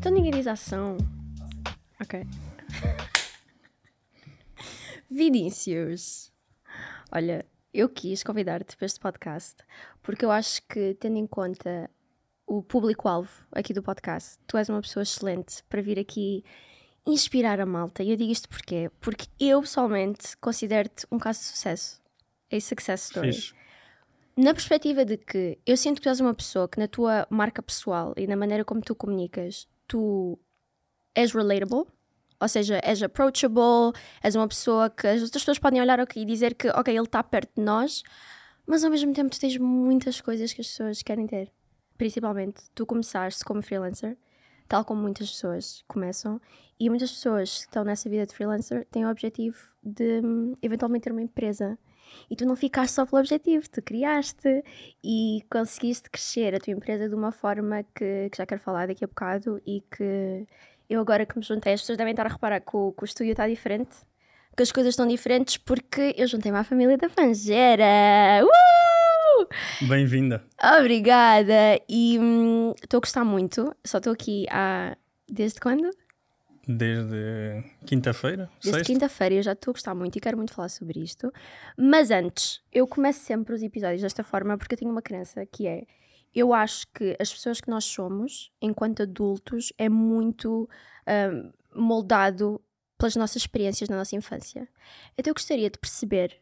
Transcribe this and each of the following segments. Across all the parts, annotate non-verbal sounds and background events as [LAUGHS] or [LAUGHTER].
Então ninguém diz ação. Ok. [LAUGHS] Vinícius. Olha, eu quis convidar-te para este podcast porque eu acho que, tendo em conta o público-alvo aqui do podcast, tu és uma pessoa excelente para vir aqui inspirar a malta. E eu digo isto porquê? Porque eu pessoalmente considero-te um caso de sucesso. A success story. Fixe. Na perspectiva de que eu sinto que tu és uma pessoa que na tua marca pessoal e na maneira como tu comunicas, tu és relatable, ou seja, és approachable, és uma pessoa que as outras pessoas podem olhar e dizer que, ok, ele está perto de nós, mas ao mesmo tempo tu tens muitas coisas que as pessoas querem ter. Principalmente, tu começaste como freelancer, tal como muitas pessoas começam, e muitas pessoas que estão nessa vida de freelancer têm o objetivo de hum, eventualmente ter uma empresa. E tu não ficaste só pelo objetivo, tu criaste e conseguiste crescer a tua empresa de uma forma que, que já quero falar daqui a bocado e que eu agora que me juntei, as pessoas devem estar a reparar que o, que o estúdio está diferente, que as coisas estão diferentes porque eu juntei-me à família da Fangeira. Uh! Bem-vinda. Obrigada! E hum, estou a gostar muito, só estou aqui há. Desde quando? Desde quinta-feira? Desde quinta-feira eu já estou a gostar muito e quero muito falar sobre isto. Mas antes, eu começo sempre os episódios desta forma porque eu tenho uma crença que é: eu acho que as pessoas que nós somos, enquanto adultos, é muito hum, moldado pelas nossas experiências na nossa infância. Então eu gostaria de perceber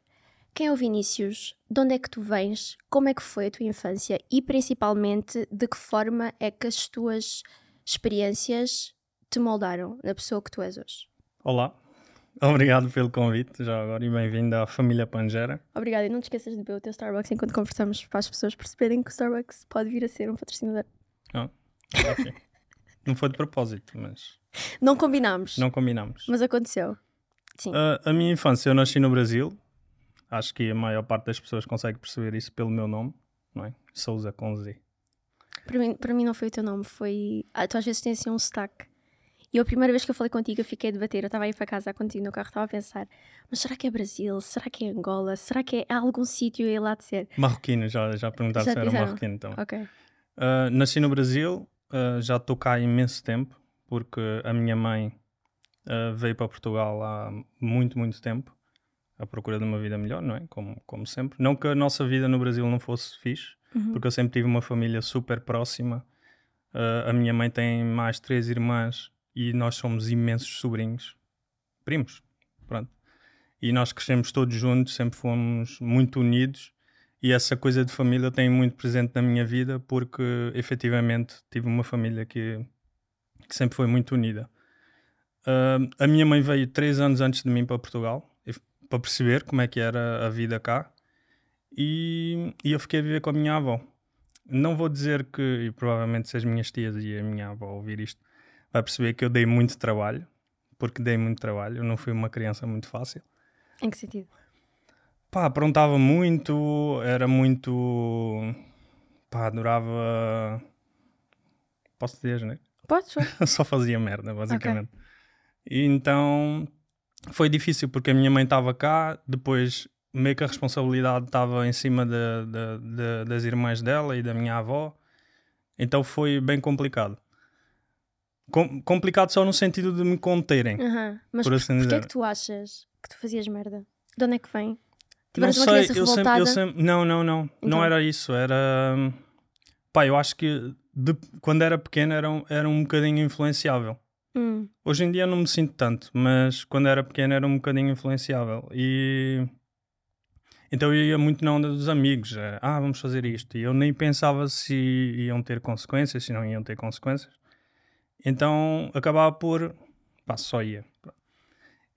quem é o Vinícius, de onde é que tu vens, como é que foi a tua infância e principalmente de que forma é que as tuas experiências te moldaram na pessoa que tu és hoje. Olá. Obrigado pelo convite, já agora, e bem-vindo à família Pangera. Obrigada e não te esqueças de beber o teu Starbucks enquanto conversamos para as pessoas perceberem que o Starbucks pode vir a ser um patrocinador. Ah, ok. [LAUGHS] não foi de propósito, mas Não combinámos, não combinamos. mas aconteceu. Sim. Ah, a minha infância, eu nasci no Brasil. Acho que a maior parte das pessoas consegue perceber isso pelo meu nome, não é? Souza com Z. Para, mim, para mim não foi o teu nome, foi. Ah, tu às vezes tens assim um sotaque. E eu, a primeira vez que eu falei contigo, eu fiquei a debater. Eu estava a ir para casa contigo no carro, estava a pensar: mas será que é Brasil? Será que é Angola? Será que é algum sítio aí lá de ser? Marroquino, já, já perguntaram Já se era marroquino então. Ok. Ah, nasci no Brasil, ah, já estou cá há imenso tempo, porque a minha mãe ah, veio para Portugal há muito, muito tempo, à procura de uma vida melhor, não é? Como, como sempre. Não que a nossa vida no Brasil não fosse fixe, Uhum. porque eu sempre tive uma família super próxima. A minha mãe tem mais três irmãs e nós somos imensos sobrinhos, primos, pronto. E nós crescemos todos juntos, sempre fomos muito unidos e essa coisa de família tem muito presente na minha vida porque efetivamente tive uma família que, que sempre foi muito unida. Ah, a minha mãe veio três anos antes de mim para Portugal para perceber como é que era a vida cá e, e eu fiquei a viver com a minha avó. Não vou dizer que, e provavelmente se as minhas tias e a minha avó ouvir isto, vai perceber que eu dei muito trabalho, porque dei muito trabalho, eu não fui uma criança muito fácil. Em que sentido? Pá, aprontava muito, era muito. pá, adorava. Posso dizer, né? Podes? [LAUGHS] Só fazia merda, basicamente. E então foi difícil porque a minha mãe estava cá, depois meio que a responsabilidade estava em cima de- de- de- das irmãs dela e da minha avó, então foi bem complicado. Com- complicado só no sentido de me conterem. Aham. Mas Por assim porquê é que tu achas que tu fazias merda? De onde é que vem? Não Tiveste uma sei, eu sempre, eu sempre. Não, não, não. Então? Não era isso. Era. Pá, eu acho que de- quando era pequeno era, um- era um bocadinho influenciável. Hum, Hoje em dia não me sinto tanto, mas quando era pequeno era um bocadinho influenciável. E. Então eu ia muito na onda dos amigos. eh, Ah, vamos fazer isto. E eu nem pensava se iam ter consequências, se não iam ter consequências. Então acabava por. Pá, só ia.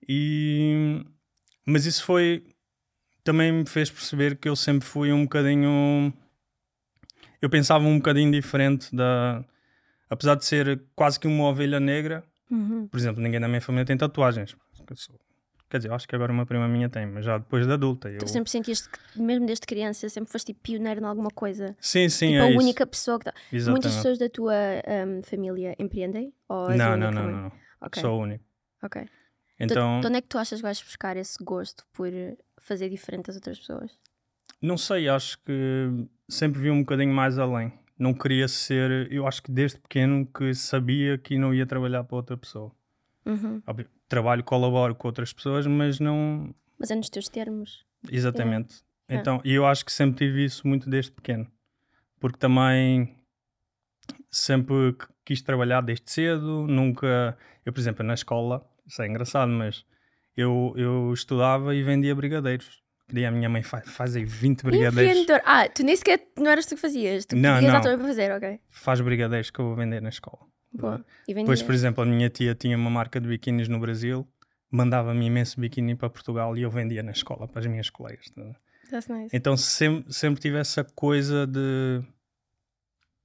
E. Mas isso foi. Também me fez perceber que eu sempre fui um bocadinho. Eu pensava um bocadinho diferente da. Apesar de ser quase que uma ovelha negra, uhum. por exemplo, ninguém da minha família tem tatuagens. Eu sou- Quer dizer, acho que agora uma prima minha tem, mas já depois de adulta. Eu... Tu sempre sentiste que, mesmo desde criança, sempre foste tipo, pioneiro em alguma coisa? Sim, sim, tipo, é a isso. única pessoa que. Tá... Muitas Exatamente. pessoas da tua hum, família empreendem? Ou Não, não, não, não, não. Ok, Sou o único. ok. De- Então, De onde é que tu achas que vais buscar esse gosto por fazer diferente das outras pessoas? não sei, acho que sempre vi um bocadinho mais além. não queria ser. Eu acho que desde pequeno que sabia que não ia trabalhar para outra pessoa. Uhum. Trabalho, colaboro com outras pessoas, mas não. Mas é nos teus termos. Exatamente. Yeah. Então, e eu acho que sempre tive isso muito desde pequeno. Porque também sempre qu- quis trabalhar desde cedo, nunca. Eu, por exemplo, na escola, isso é engraçado, mas eu, eu estudava e vendia brigadeiros. Pedia à minha mãe, faz, aí 20 brigadeiros. Empreendedor. Ah, tu nem sequer não eras tu que fazias. Tu Não, pedias não. à tua mãe para fazer, ok. Faz brigadeiros que eu vou vender na escola. Boa. E vendias. Depois, por exemplo, a minha tia tinha uma marca de biquínis no Brasil, mandava-me imenso biquíni para Portugal e eu vendia na escola para as minhas colegas. tá? That's nice. Então sempre, sempre tive essa coisa de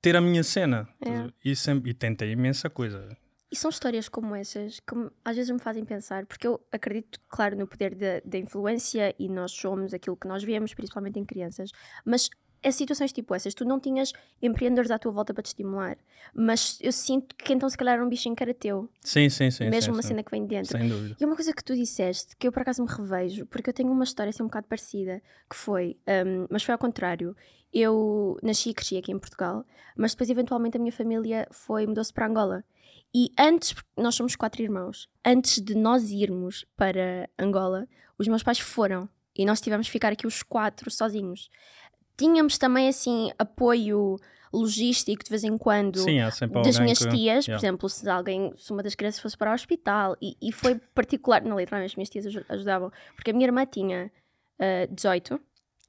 ter a minha cena. É. E, sempre, e tentei imensa coisa. E são histórias como essas que às vezes me fazem pensar, porque eu acredito, claro, no poder da, da influência e nós somos aquilo que nós vemos, principalmente em crianças, mas é situações tipo essas, tu não tinhas empreendedores à tua volta para te estimular, mas eu sinto que então se calhar era um bichinho que era teu, Sim, sim, sim. mesmo sim, uma sim. cena que vem dentro. Sem dúvida. E uma coisa que tu disseste, que eu por acaso me revejo, porque eu tenho uma história assim um bocado parecida, que foi, hum, mas foi ao contrário. Eu nasci e cresci aqui em Portugal, mas depois eventualmente a minha família foi, mudou-se para Angola. E antes, nós somos quatro irmãos, antes de nós irmos para Angola, os meus pais foram e nós tivemos que ficar aqui os quatro sozinhos. Tínhamos também assim apoio logístico de vez em quando Sim, sempre das minhas que... tias, por Yeah. exemplo, se alguém, se uma das crianças fosse para o hospital, e, e foi particular, não, literalmente, as minhas tias aju- ajudavam, porque a minha irmã tinha ah, 18,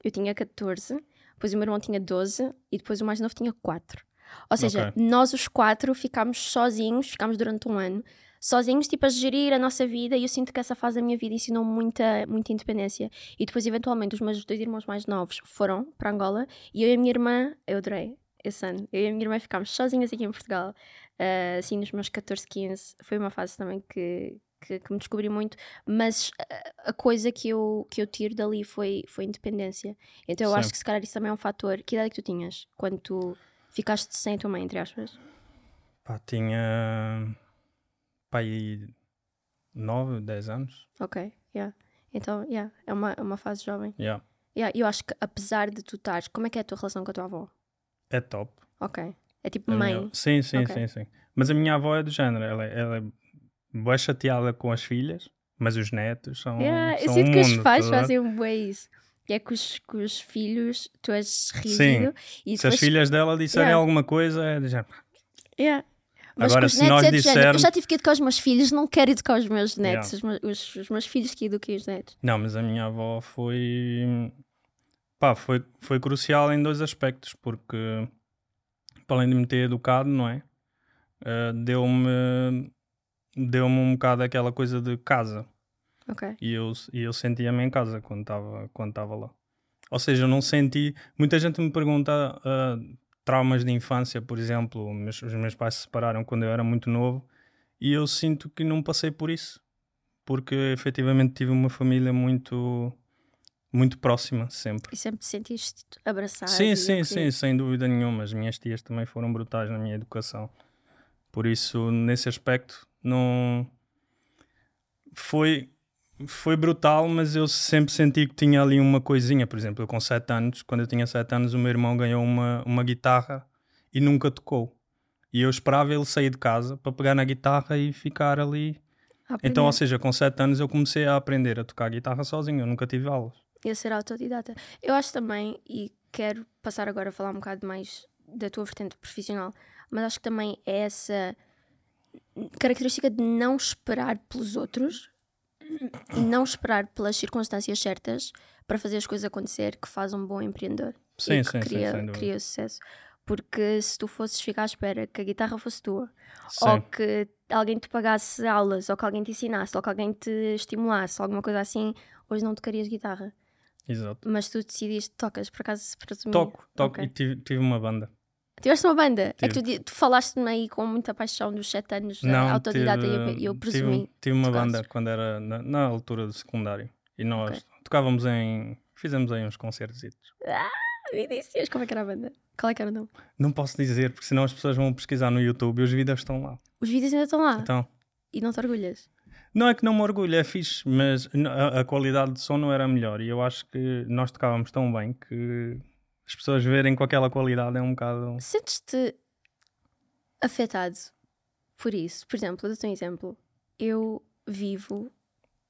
eu tinha 14, depois o meu irmão tinha 12 e depois o mais novo tinha 4. Ou seja, Ok. nós os quatro ficámos sozinhos, ficámos durante um ano, sozinhos, tipo, a gerir a nossa vida, e eu sinto que essa fase da minha vida ensinou muita, muita independência. E depois, eventualmente, os meus dois irmãos mais novos foram para Angola, e eu e a minha irmã, eu adorei esse ano, eu e a minha irmã ficámos sozinhas aqui em Portugal, ah, assim, nos meus 14, 15. Foi uma fase também que, que, que me descobri muito, mas a, a coisa que eu, que eu tiro dali foi, foi independência. Então eu Sim. acho que se calhar isso também é um fator. Que idade é que tu tinhas quando tu ficaste sem a tua mãe, entre aspas? Pá, tinha... Aí 9, 10 anos. Ok, yeah. Então, yeah, é uma, é uma fase jovem. Yeah. Yeah, eu acho que apesar de tu estares, como é que é a tua relação com a tua avó? É top. Ok. É tipo A mãe. minha- Sim, sim, Ok. sim, sim. Mas a minha avó é do género. Ela, é- ela é bem chateada com as filhas, mas os netos são. Yeah, eu são sinto um que os pais ver? fazem um bué isso. Que é que os, que os filhos, tu és rígido e Se as filhas dela disserem Yeah. alguma coisa, é de género. Yeah. Mas Agora, se netos nós é género. Eu dissermos- já tive que educar os meus filhos, não quero educar os meus netos. Yeah. Os, meus, os- meus filhos que eduquem os netos. Não, mas a minha avó foi. Pá, foi, foi crucial em dois aspectos, porque para além de me ter educado, não é? Eh, deu-me deu-me um bocado aquela coisa de casa. Ok. E eu, e eu sentia-me em casa quando estava quando lá. Ou seja, eu não senti. Muita gente me pergunta ah, traumas de infância, por exemplo. Meus- os meus pais se separaram quando eu era muito novo e eu sinto que não passei por isso. Porque efetivamente tive uma família muito, muito próxima, sempre. E sempre te sentiste abraçado. Sim, sim, sim, sem dúvida nenhuma. As minhas tias também foram brutais na minha educação. Por isso, nesse aspecto, não. Foi, foi brutal, mas eu sempre senti que tinha ali uma coisinha. Por exemplo, eu com 7 anos, quando eu tinha 7 anos, o meu irmão ganhou uma, uma guitarra e nunca tocou. E eu esperava ele sair de casa para pegar na guitarra e ficar ali. A Então, ou seja, com 7 anos eu comecei a aprender a tocar guitarra sozinho, eu nunca tive aulas. E a ser autodidata. Eu acho também, e quero passar agora a falar um bocado mais da tua vertente profissional, mas acho que também é essa característica de não esperar pelos outros e não esperar pelas circunstâncias certas para fazer as coisas acontecer que faz um bom empreendedor Sim, que sim, sim, cria, dúvida. cria sucesso. Porque se tu fosses ficar à espera que a guitarra fosse tua, Sim. ou que alguém te pagasse aulas, ou que alguém te ensinasse, ou que alguém te estimulasse, alguma coisa assim, hoje não tocarias guitarra. Exato. Mas tu decidiste, tocas, por acaso, para Toco, toco Ok. e tive, tive uma banda. Tiveste uma banda? É que Tive. tu, tu falaste-me aí com muita paixão dos sete anos Não, da autodidata e eu, tive- eu tive- presumi. Tive, uma tocasses. banda quando era na, na altura do secundário. E nós Ok. tocávamos em. Fizemos aí uns concertos. Inícios, como é que era a banda? Qual é que era o nome? Não posso dizer, porque senão as pessoas vão pesquisar no YouTube e os vídeos estão lá. Os vídeos ainda estão lá Então, e não te orgulhas. não é que não me orgulho, é fixe, mas a, a qualidade de som não era melhor. E eu acho que nós tocávamos tão bem que as pessoas verem com aquela qualidade é um bocado. Sentes-te afetado por isso? Por exemplo, eu dou um exemplo. Eu vivo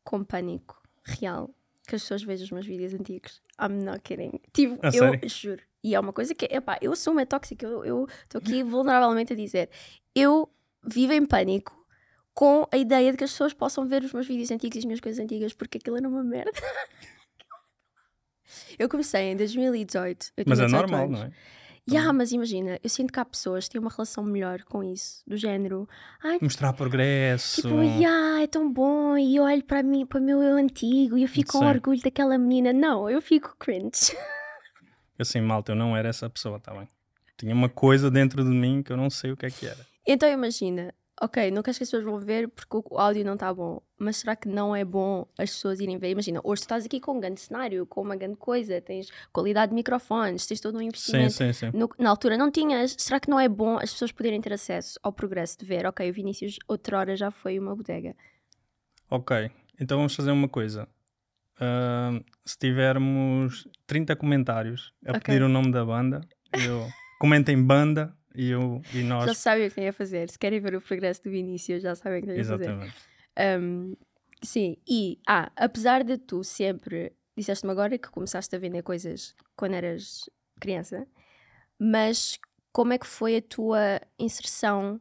com pânico real que as pessoas vejam os meus vídeos antigos. I'm not kidding. Tipo, A eu sério? juro. E é uma coisa que, epá, eu sou uma tóxica, eu estou aqui vulneravelmente a dizer. Eu vivo em pânico com a ideia de que as pessoas possam ver os meus vídeos antigos e as minhas coisas antigas porque aquilo era uma merda. [LAUGHS] Eu comecei em 2018. Eu Mas é 18 normal, anos. não é? Yeah, mas imagina, eu sinto que há pessoas que têm uma relação melhor com isso, do género, ai, Mostrar progresso. tipo, yeah, é tão bom, e olho para mim, para o meu eu antigo, e eu fico com orgulho daquela menina. Não, eu fico cringe. Assim, malta, eu não era essa pessoa, tá bem? Tinha uma coisa dentro de mim que eu não sei o que é que era. Então imagina, ok, não queres que as pessoas vão ver porque o áudio não está bom, mas será que não é bom as pessoas irem ver? Imagina, hoje tu estás aqui com um grande cenário, com uma grande coisa, tens qualidade de microfones, tens todo um Sim, investimento. sim, sim. No- na altura não tinhas. Será que não é bom as pessoas poderem ter acesso ao progresso de ver? Ok, o Vinícius outrora já foi uma bodega. Ok, então vamos fazer uma coisa. Ahm, se tivermos 30 comentários a Ok. pedir o nome da banda, eu comentem banda e, eu, e nós. Já sabem o que têm a fazer. Se querem ver o progresso do Vinícius, já sabem o que têm a fazer. Exatamente. Um, sim, e ah, apesar de tu sempre disseste-me agora que começaste a vender coisas quando eras criança, mas como é que foi a tua inserção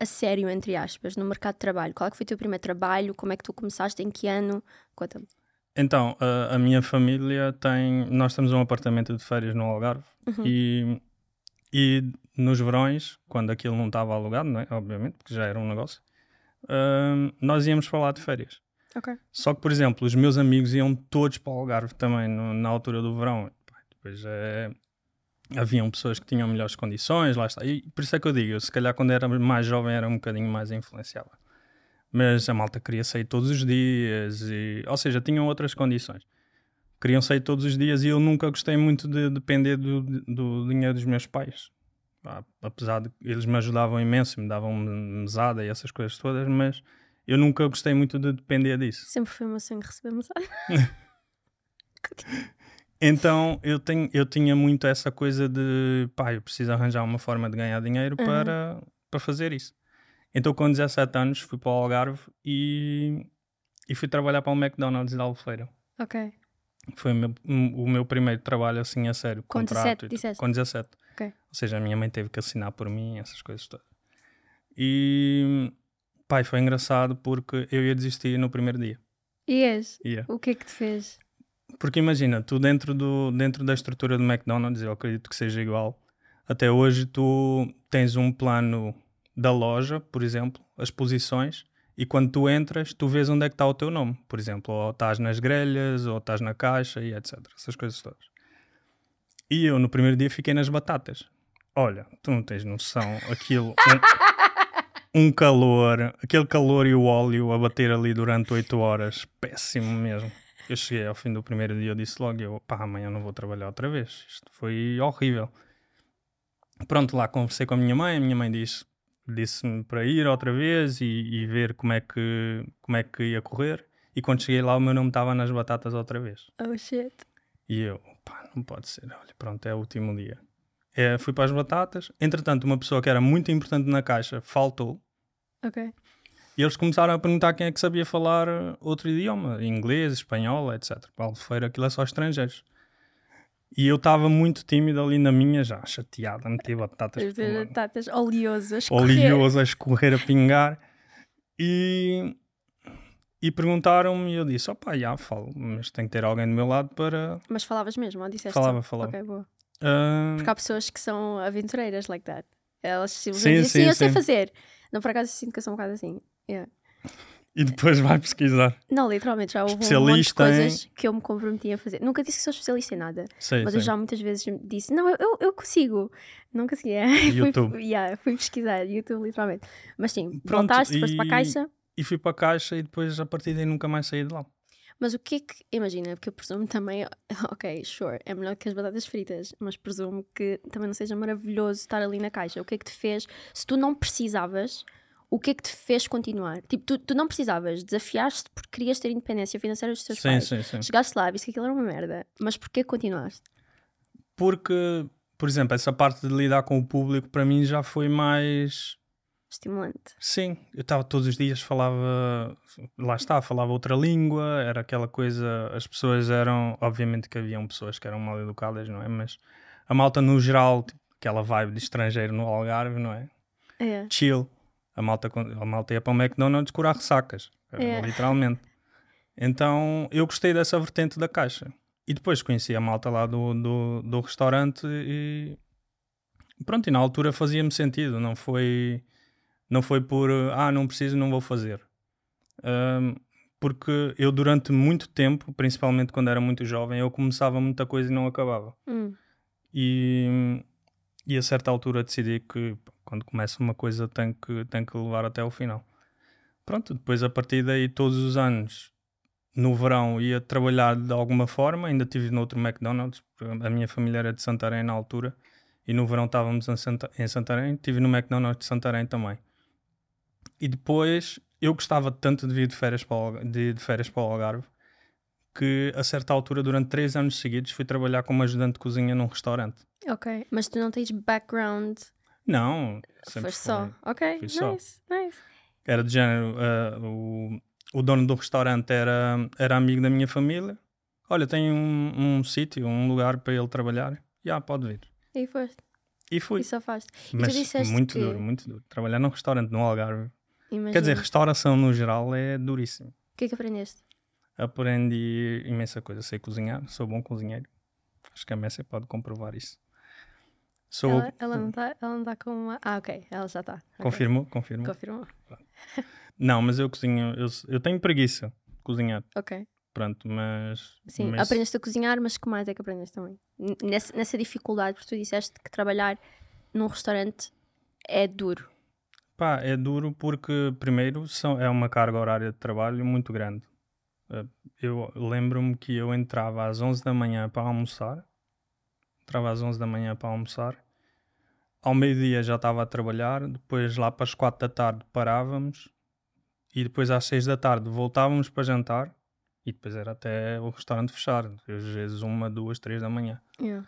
a sério, entre aspas, no mercado de trabalho? Qual é que foi o teu primeiro trabalho? Como é que tu começaste? Em que ano? Conta-me. Então, a, a minha família tem. Nós temos um apartamento de férias no Algarve Uhum. e, e nos verões, quando aquilo não estava alugado, não é? obviamente, porque já era um negócio, ahm, nós íamos para lá de férias. Ok. Só que, por exemplo, os meus amigos iam todos para o Algarve também no- na altura do verão. Depois é, haviam pessoas que tinham melhores condições, lá está. E por isso é que eu digo, eu, se calhar quando era mais jovem era um bocadinho mais influenciável. Mas a malta queria sair todos os dias, e, ou seja, tinham outras condições. Queriam sair todos os dias e eu nunca gostei muito de depender do, do dinheiro dos meus pais. Pá, Apesar de eles me ajudavam imenso, me davam mesada e essas coisas todas, mas eu nunca gostei muito de depender disso. Sempre foi o meu sonho receber mensagem. [LAUGHS] Então eu, tenho, eu tinha muito essa coisa de pá, eu preciso arranjar uma forma de ganhar dinheiro Uhum. para, para fazer isso. Então com 17 anos fui para o Algarve e, e fui trabalhar para o McDonald's de Albufeira. Ok. Foi o meu, o meu primeiro trabalho assim a sério. Com contrato 17, e? Com 17. Ok. Ou seja, a minha mãe teve que assinar por mim, essas coisas todas. E pai, foi engraçado porque eu ia desistir no primeiro dia. E és? Ia. O que é que te fez? Porque imagina, tu dentro, do, dentro da estrutura do McDonald's, eu acredito que seja igual, até hoje tu tens um plano da loja, por exemplo, as posições, e quando tu entras, tu vês onde é que está o teu nome. Por exemplo, ou estás nas grelhas, ou estás na caixa, e etc. Essas coisas todas. E eu, no primeiro dia, fiquei nas batatas. Olha, tu não tens noção, aquilo... Um, [LAUGHS] um calor, aquele calor e o óleo a bater ali durante 8 horas, péssimo mesmo. Eu cheguei ao fim do primeiro dia, eu disse logo, eu, pá, amanhã não vou trabalhar outra vez. Isto foi horrível. Pronto, lá conversei com a minha mãe, a minha mãe disse, disse-me para ir outra vez e, e ver como é, que, como é que ia correr. E quando cheguei lá, o meu nome estava nas batatas outra vez. Oh shit. E eu, pá, não pode ser. Olha, pronto, é o último dia. É, fui para as batatas. Entretanto, uma pessoa que era muito importante na caixa faltou. Ok. E eles começaram a perguntar quem é que sabia falar uh, outro idioma, inglês, espanhol, etc. Para Albufeira aquilo é só estrangeiros. E eu estava muito tímido ali na minha, já chateado, a meter batatas batatas oleosas. oleoso a escorrer, a pingar. E, e perguntaram-me e eu disse, opá, já falo, mas tem que ter alguém do meu lado para... Mas falavas mesmo, ou disseste? Falava, só? falava. Ok, boa. ah, Porque há pessoas que são aventureiras like that. Elas Sim, simplesmente dizem, sim, sim, eu sei sim. fazer. Não, por acaso eu sinto que eu sou um bocado assim. Yeah. e depois vai pesquisar. Não, literalmente, já houve um monte de Especialista em- coisas que eu me comprometi a fazer. Nunca disse que sou especialista em nada, Sei, mas sei. eu já muitas vezes disse, não, eu, eu, consigo. Não conseguia. [LAUGHS] YouTube. fui, yeah, fui pesquisar, YouTube, literalmente. Mas sim, Pronto, voltaste, foste para a e- caixa. E fui para a caixa e depois a partir daí nunca mais saí de lá. Mas o que é que, imagina, porque eu presumo também, [LAUGHS] ok, sure, é melhor que as batatas fritas, mas presumo que também não seja maravilhoso estar ali na caixa. O que é que te fez, se tu não precisavas, o que é que te fez continuar? Tipo, tu, tu não precisavas, desafiaste porque querias ter independência financeira dos teus Sim, pais. sim, sim. Chegaste lá, viste que aquilo era uma merda, mas porquê continuaste? Porque, por exemplo, essa parte de lidar com o público para mim já foi mais. Estimulante. Sim, eu estava todos os dias, falava. Lá está, falava outra língua, era aquela coisa. As pessoas eram. Obviamente que haviam pessoas que eram mal educadas, não é? Mas a malta no geral, tipo, aquela vibe de estrangeiro no Algarve, não é? É. Chill. A malta, a malta ia para o McDonald's curar ressacas, É. literalmente. Então eu gostei dessa vertente da caixa. E depois conheci a malta lá do, do, do restaurante e pronto, e na altura fazia-me sentido, não foi, não foi por ah, não preciso, não vou fazer. Ahm, porque eu durante muito tempo, principalmente quando era muito jovem, eu começava muita coisa e não acabava. Hum. E, e a certa altura decidi que quando começa uma coisa tem que, tem que levar até ao final. Pronto, depois a partir daí todos os anos no verão ia trabalhar de alguma forma, ainda tive noutro McDonald's, porque a minha família era de Santarém na altura e no verão estávamos em, Santa, em Santarém, tive no McDonald's de Santarém também. E depois eu gostava tanto de vir de férias para o, de, de férias para o Algarve que a certa altura, durante três anos seguidos, fui trabalhar como ajudante de cozinha num restaurante. Ok. Mas tu não tens background. Não, sempre Foi só. Ok. Foi só. Nice. Nice. Era de género, ah, o, o dono do restaurante era, era amigo da minha família. Olha, tem um, um sítio, um lugar para ele trabalhar. Já, pode vir. E foste. E fui. E só faz. Mas muito que- duro, muito duro. Trabalhar num restaurante no Algarve. Imagina. Quer dizer, restauração no geral é duríssimo. O que é que aprendeste? Aprendi imensa coisa. Sei cozinhar, sou bom cozinheiro. Acho que a Messi pode comprovar isso. Sou. Ela, ela não está tá com uma. Ah, ok. Ela já está. Ok. Confirmo, confirmo. Confirmou. Não, mas eu cozinho. Eu, eu tenho preguiça de cozinhar. Ok. Pronto, mas. Sim, mas- aprendeste a cozinhar, mas que mais é que aprendeste também? Nessa, nessa dificuldade, porque tu disseste que trabalhar num restaurante é duro. Pá, é duro porque, primeiro, são, é uma carga horária de trabalho muito grande. Eh, Eu lembro-me que eu entrava às 11 da manhã para almoçar, entrava às 11 da manhã para almoçar, ao meio-dia já estava a trabalhar, depois lá para as 4 da tarde parávamos e depois às 6 da tarde voltávamos para jantar e depois era até o restaurante fechar, às vezes uma, duas, três da manhã. Yeah.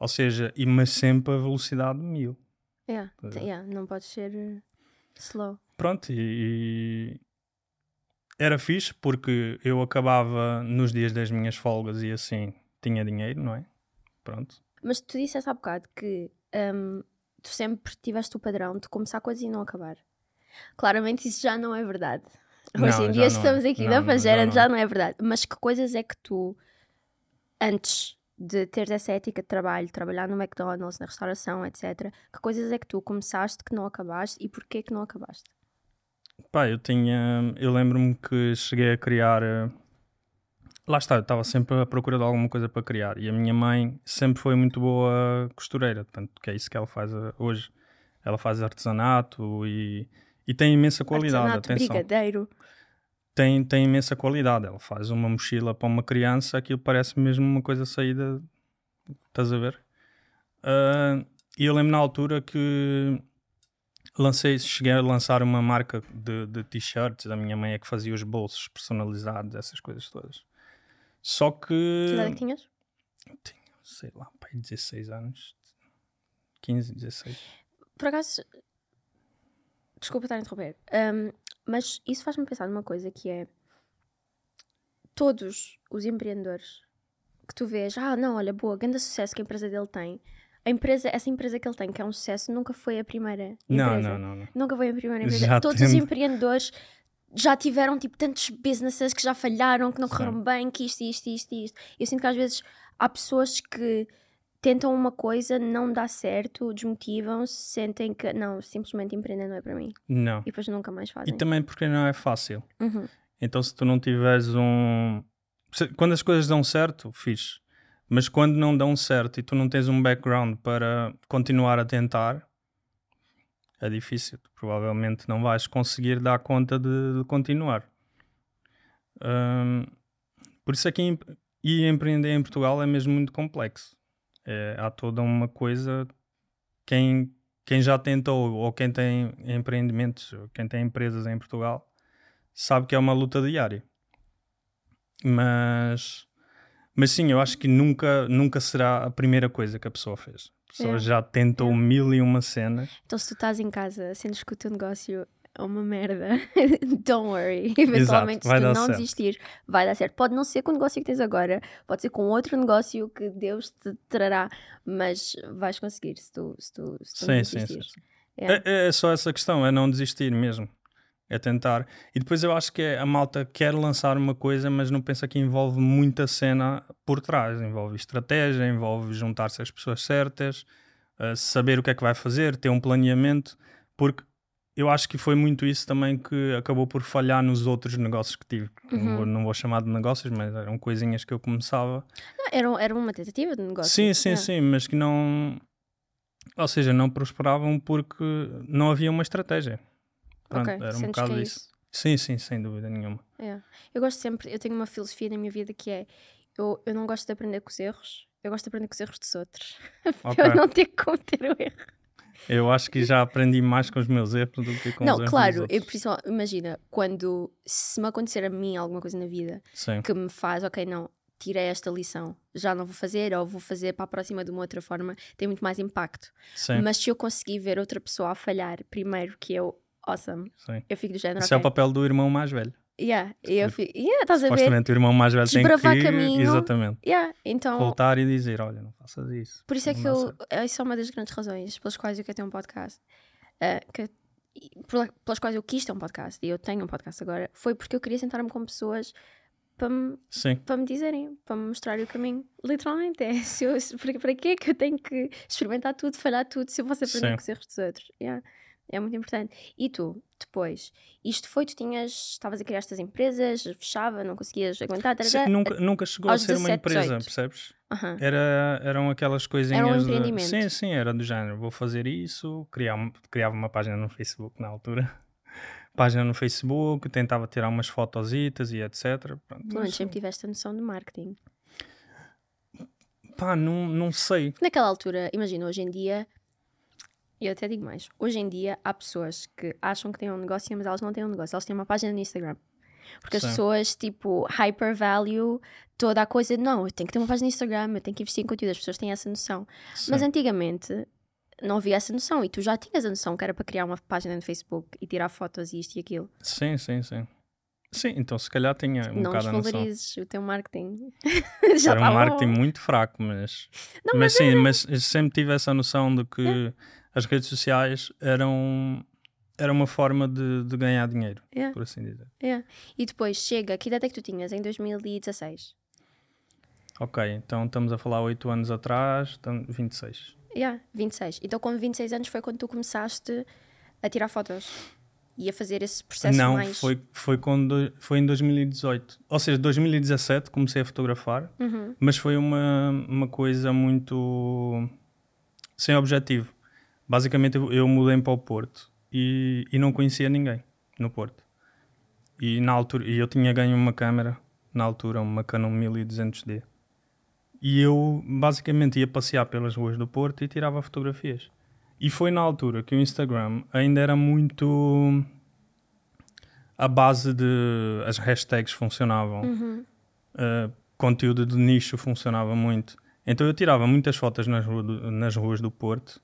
Ou seja, e, mas sempre a velocidade de mil. Yeah. É. Yeah, Não pode ser uh, slow. Pronto, e, e era fixe porque eu acabava nos dias das minhas folgas e assim tinha dinheiro, não é? Pronto. Mas tu disseste há bocado que hum, tu sempre tiveste o padrão de começar coisas e não acabar. Claramente isso já não é verdade. Não, Hoje em já dia não é. estamos aqui Não, na não, Fagera, já não. não é verdade. Mas que coisas é que tu, antes de teres essa ética de trabalho, trabalhar no McDonald's, na restauração, etc., que coisas é que tu começaste que não acabaste e porquê que não acabaste? Pá, eu tinha. Eu lembro-me que cheguei a criar. eh, Lá está, eu estava sempre à procura de alguma coisa para criar. E a minha mãe sempre foi muito boa costureira, tanto que é isso que ela faz eh, hoje. Ela faz artesanato e, e tem imensa qualidade. Artesanato, atenção. brigadeiro. Tem, tem imensa qualidade. Ela faz uma mochila para uma criança, aquilo parece mesmo uma coisa saída. Estás a ver? Ah, E eu lembro na altura que lancei, cheguei a lançar uma marca de, de t-shirts. A minha mãe é que fazia os bolsos personalizados, essas coisas todas. Só que. Que idade é que tinhas? Sei lá, pai, 16 anos. 15, 16. Por acaso, desculpa estar a interromper, hum, mas isso faz-me pensar numa coisa que é todos os empreendedores que tu vês, ah, não, olha, boa, grande sucesso que a empresa dele tem. A empresa, essa empresa que ele tem, que é um sucesso, nunca foi a primeira Não, empresa. não, não, não. Nunca foi a primeira empresa. Já Todos os tendo- empreendedores já tiveram tipo tantos businesses que já falharam, que não Sim. correram bem, que isto, isto, isto, isto. Eu sinto que às vezes há pessoas que tentam uma coisa, não dá certo, desmotivam-se, sentem que não, simplesmente empreender não é para mim. Não. E depois nunca mais E fazem. também porque não é fácil. Uhum. Então, se tu não tiveres um. Quando as coisas dão certo, fixe. Mas quando não dão certo e tu não tens um background para continuar a tentar, é difícil. Tu provavelmente não vais conseguir dar conta de, de continuar. Hum, por isso é que em- e empreender em Portugal é mesmo muito complexo. É, há toda uma coisa. Quem, quem já tentou ou quem tem empreendimentos, ou quem tem empresas em Portugal, sabe que é uma luta diária. Mas, Mas sim, eu acho que nunca, nunca será a primeira coisa que a pessoa fez. A pessoa Yeah. já tentou Yeah. mil e uma cenas. Então, se tu estás em casa, sentes que o teu negócio é uma merda, [LAUGHS] don't worry. Eventualmente, vai se tu não certo. desistir, vai dar certo. Pode não ser com o negócio que tens agora, pode ser com outro negócio que Deus te trará, mas vais conseguir se tu, se tu, se tu Sim, sim, sim. sim. Yeah. É, é só essa questão, é não desistir mesmo. É tentar. E depois eu acho que é, a malta quer lançar uma coisa, mas não pensa que envolve muita cena por trás. Envolve estratégia, envolve juntar-se às pessoas certas, uh, saber o que é que vai fazer, ter um planeamento, porque eu acho que foi muito isso também que acabou por falhar nos outros negócios que tive. Não, Uhum. vou, não vou chamar de negócios, mas eram coisinhas que eu começava. Não, era, era uma tentativa de negócio. Sim, sim, Yeah. sim, mas que não. Ou seja, não prosperavam porque não havia uma estratégia. Pronto, Ok, era um sentes bocado que é isso. isso. Sim, sim, sem dúvida nenhuma. É. Eu gosto sempre, eu tenho uma filosofia na minha vida que é eu, eu não gosto de aprender com os erros, eu gosto de aprender com os erros dos outros. Ok. [LAUGHS] Para eu não ter que cometer o erro. Eu acho que já aprendi mais com os meus erros do que com os não, erros dos claro, eu, imagina, quando se me acontecer a mim alguma coisa na vida Sim, que me faz, ok, não, tirei esta lição, já não vou fazer, ou vou fazer para a próxima de uma outra forma, tem muito mais impacto. sim, Mas se eu conseguir ver outra pessoa a falhar primeiro que eu, awesome, sim. eu fico do género, Esse é o papel do irmão mais velho. Yeah, e eu fico, yeah, estás a ver? Supostamente o irmão mais velho tem que caminho. exatamente, Yeah, então, voltar e dizer, olha, não faças isso. Por isso é que eu. Isso é uma das grandes razões pelas quais eu quero ter um podcast. Ah, que- pela- pelas quais eu quis ter um podcast e eu tenho um podcast agora. Foi porque eu queria sentar-me com pessoas para me, para me dizerem, para me mostrarem o caminho. Literalmente, é. Se eu, para, para que é que eu tenho que experimentar tudo, falhar tudo, se eu posso aprender Sim. com os erros dos outros? Yeah, É muito importante. E tu, depois, isto foi, tu tinhas, estavas a criar estas empresas, fechava, não conseguias aguentar, tarará. nunca, nunca chegou a ser uma 17, empresa, 18. percebes? Aham. Era, eram aquelas coisinhas. de- empreendimento. Sim, sim, era do género. Vou fazer isso, criar, um- criava uma página no Facebook na altura. [LAUGHS] Página no Facebook, tentava tirar umas fotositas e etc. Pronto, menos mas, sempre tiveste a noção de marketing. pá, não, não sei. Naquela altura, imagina, hoje em dia, e eu até digo mais, hoje em dia há pessoas que acham que têm um negócio, mas elas não têm um negócio, elas têm uma página no Instagram. Porque as Sim. pessoas, tipo, hyper value toda a coisa, não, eu tenho que ter uma página no Instagram, eu tenho que investir em conteúdo, as pessoas têm essa noção. Mas Sim. antigamente não havia essa noção e tu já tinhas a noção que era para criar uma página no Facebook e tirar fotos e isto e aquilo. Sim, sim, sim. Sim, então se calhar tinha um não bocado a noção. o teu marketing. [LAUGHS] Era um tava marketing bom. muito fraco, mas, Não, mas sim, mas eu sempre tive essa noção de que as redes sociais eram, era uma forma de, de ganhar dinheiro, Yeah. por assim dizer. É. E depois chega, que idade é que tu tinhas? Em 2016? Ok, então estamos a falar 8 anos atrás, então 26. Yeah, 26. Então com 26 anos foi quando tu começaste a tirar fotos e a fazer esse processo Não, mais... foi, foi, quando, foi em 2018. Ou seja, 2017 comecei a fotografar, Uhum. mas foi uma, uma coisa muito sem objetivo. Basicamente eu, eu mudei para o Porto e, e não conhecia ninguém no Porto. E na altura, e eu tinha ganho uma câmera na altura, uma Canon 1200D. E eu basicamente ia passear pelas ruas do Porto e tirava fotografias. E foi na altura que o Instagram ainda era muito a base de as hashtags funcionavam, Uhum. uh, conteúdo de nicho funcionava muito. Então eu tirava muitas fotos nas, rua do- nas ruas do Porto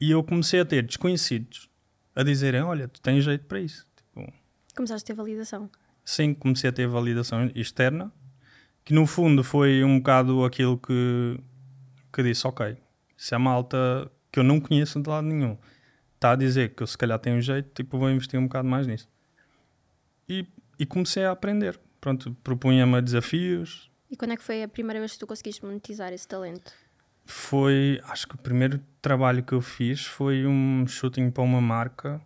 e eu comecei a ter desconhecidos a dizerem: Olha, tu tens jeito para isso. Tipo, Começaste a ter validação. sim, comecei a ter validação externa, que no fundo foi um bocado aquilo que, que disse: Ok, se a malta que eu não conheço de lado nenhum está a dizer que eu se calhar tenho jeito, tipo, vou investir um bocado mais nisso. E, e comecei a aprender. Pronto, propunha-me desafios. E quando é que foi a primeira vez que tu conseguiste monetizar esse talento? Foi, acho que o primeiro trabalho que eu fiz foi um shooting para uma marca,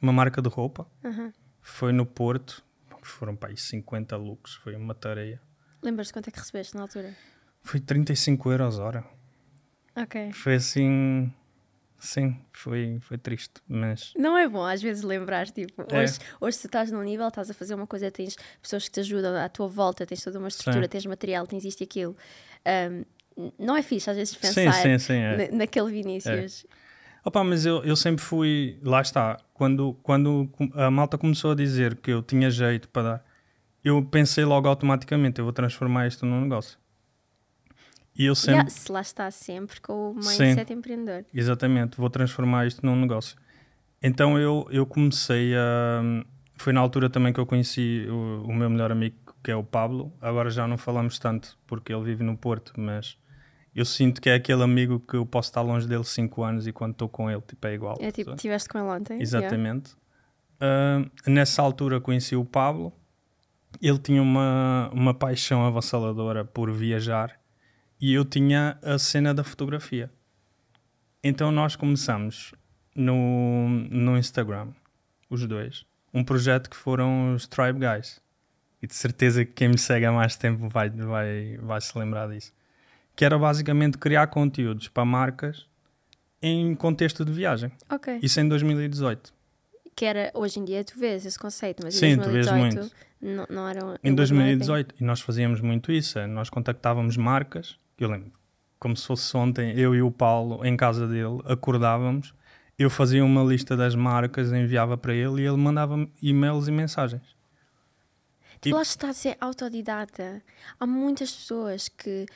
uma marca de roupa. Uhum. Foi no Porto, foram para aí 50 looks, foi uma tarefa. Lembras-te quanto é que recebeste na altura? Foi 35 euros hora. Ok. Foi assim. Sim, foi, foi triste, mas. Não é bom às vezes lembrar, tipo, É. hoje, hoje se estás num nível, estás a fazer uma coisa, tens pessoas que te ajudam à tua volta, tens toda uma estrutura, Sim. tens material, tens isto e aquilo. N- não é fixe às vezes pensar sim, sim. É. na- naquele Vinícius. Opa, mas eu, eu sempre fui. Lá está. Quando, quando a malta começou a dizer que eu tinha jeito para dar, eu pensei logo automaticamente: eu vou transformar isto num negócio. E eu sempre. Yeah, se lá está sempre com o mindset empreendedor. Exatamente, vou transformar isto num negócio. Então eu, eu comecei a. Foi na altura também que eu conheci o, o meu melhor amigo, que é o Pablo. Agora já não falamos tanto porque ele vive no Porto, mas eu sinto que é aquele amigo que eu posso estar longe dele 5 anos e quando estou com ele tipo, é igual. É tipo, estiveste com ele ontem. Exatamente. Yeah. Uh, nessa altura conheci o Pablo. Ele tinha uma, uma paixão avassaladora por viajar e eu tinha a cena da fotografia. Então nós começamos no, no Instagram, os dois, um projeto que foram os Tribe Guys. E de certeza que quem me segue há mais tempo vai, vai, vai se lembrar disso. Que era basicamente criar conteúdos para marcas em contexto de viagem. Ok. Isso em 2018. Que era, hoje em dia tu vês esse conceito, mas Sim, em tu vês 2018 muito. não, não era Em it was not a 2018, e nós fazíamos muito isso, é, nós contactávamos marcas, eu lembro, como se fosse ontem, eu e o Paulo, em casa dele, acordávamos, eu fazia uma lista das marcas, enviava para ele e ele mandava e-mails e mensagens. Tipo, E- lá está a ser autodidata. Há muitas pessoas que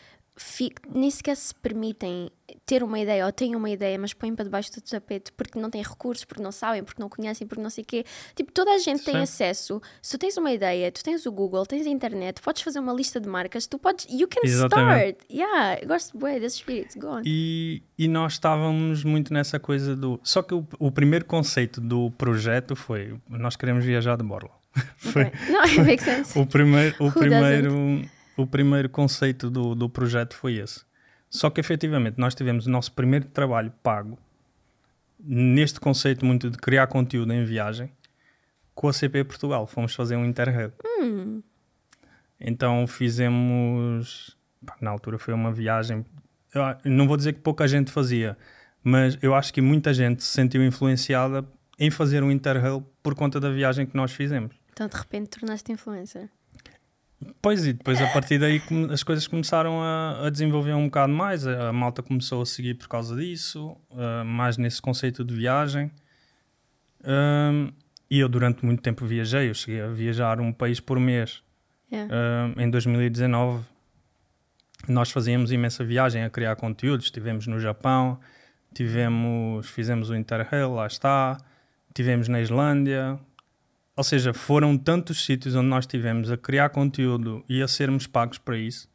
nem sequer se permitem ter uma ideia ou têm uma ideia, mas põem para debaixo do tapete porque não têm recursos, porque não sabem, porque não conhecem, porque não sei o quê. Tipo, toda a gente tem Sim. acesso. Se tu tens uma ideia, tu tens o Google, tens a internet, podes fazer uma lista de marcas, tu podes. You can Exatamente. start. Yeah, gosto bem desse espírito. Go on. E, e nós estávamos muito nessa coisa do. Só que o, o primeiro conceito do projeto foi: nós queremos viajar de borla. [LAUGHS] Foi Ok. Não, it makes sense. o primeiro, o Who primeiro, o primeiro conceito do, do projeto foi esse. Só que efetivamente nós tivemos o nosso primeiro trabalho pago neste conceito muito de criar conteúdo em viagem com a CP Portugal. Fomos fazer um Interrail. Hum, Então fizemos. Na altura foi uma viagem. eu não vou dizer que pouca gente fazia, mas eu acho que muita gente se sentiu influenciada em fazer um Interrail por conta da viagem que nós fizemos. então de repente tornaste influencer. Pois, e depois a partir daí as coisas começaram a, a desenvolver um bocado mais. A, malta começou a seguir por causa disso, ah, mais nesse conceito de viagem. Ahm, e eu, durante muito tempo, viajei. Eu cheguei a viajar um país por mês. Yeah. Ah, em 2019, nós fazíamos imensa viagem a criar conteúdos. Estivemos no Japão, tivemos, fizemos o Interrail, lá está. Tivemos na Islândia, ou seja, foram tantos sítios onde nós tivemos a criar conteúdo e a sermos pagos para isso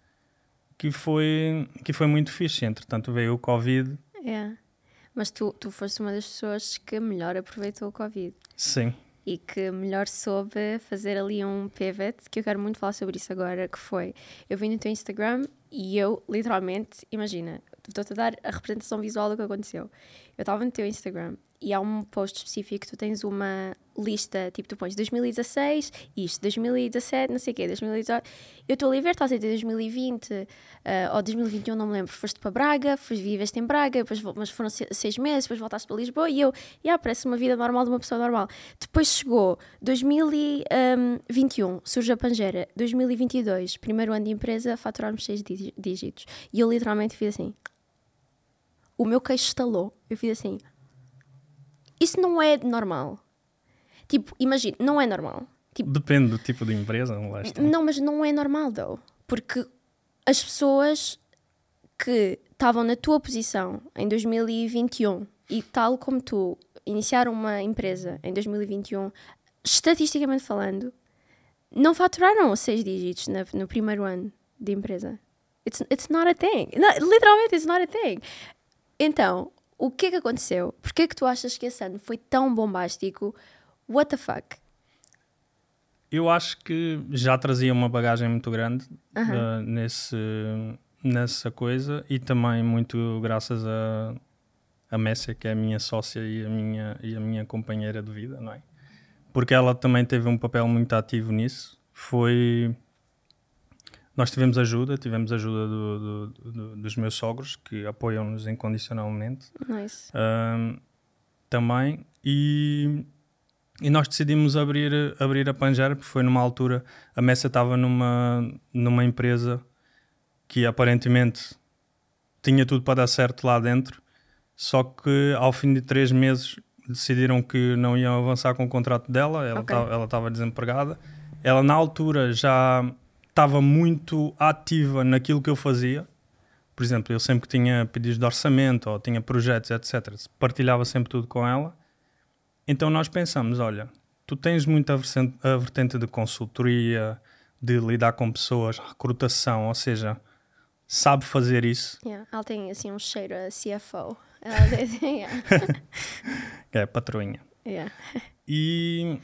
que foi, que foi muito fixe. Entretanto, veio o Covid. Yeah. Mas tu, tu foste uma das pessoas que melhor aproveitou o Covid. Sim, e que melhor soube fazer ali um pivot, que eu quero muito falar sobre isso agora, que foi, eu vi no teu Instagram e eu, literalmente, imagina, estou-te a dar a representação visual do que aconteceu. Eu estava no teu Instagram e há um post específico, tu tens uma lista, tipo, tu pões 2016, isto, 2017, não sei o quê, 2018. Eu estou ali a ver, estás a dizer 2020 ah, ou 2021, não me lembro, foste para Braga, foste, viveste em Braga, depois, mas foram se- seis meses, depois voltaste para Lisboa e eu, yeah, parece uma vida normal de uma pessoa normal. Depois chegou 2021, surge a Pangera, 2022, primeiro ano de empresa, faturarmos seis dí- dígitos. E eu literalmente fiz assim. O meu queixo estalou. Eu fiz assim. Isso não é normal. Tipo, imagina, não é normal. Tipo, depende do tipo de empresa. Lá está. não, mas não é normal, though. Porque as pessoas que estavam na tua posição em 2021 e tal como tu iniciaram uma empresa em 2021, estatisticamente falando, não faturaram seis dígitos na- no primeiro ano de empresa. It's, it's not a thing. Literalmente, it's not a thing. Então, o que é que aconteceu? Porquê é que tu achas que esse ano foi tão bombástico? What the fuck? Eu acho que já trazia uma bagagem muito grande uh, nesse, nessa coisa e também muito graças a, a Messia, que é a minha sócia e a minha, e a minha companheira de vida, não é? Porque ela também teve um papel muito ativo nisso. Foi. Nós tivemos ajuda, tivemos ajuda do- do- do- dos meus sogros, que apoiam-nos incondicionalmente Nice. Ahm, também e, e nós decidimos abrir, abrir a Pangera porque foi numa altura a Messa estava numa, numa empresa que aparentemente tinha tudo para dar certo lá dentro só que ao fim de três meses decidiram que não iam avançar com o contrato dela ela Ok. estava ela estava desempregada ela na altura já estava muito ativa naquilo que eu fazia por exemplo, eu sempre que tinha pedidos de orçamento ou tinha projetos, etc., partilhava sempre tudo com ela. Então nós pensamos: olha, tu tens muita a vertente de consultoria, de lidar com pessoas, recrutação, ou seja, sabe fazer isso. Yeah, ela tem assim um cheiro a CFO. [LAUGHS] yeah. [LAUGHS] é, patroinha. Yeah. E,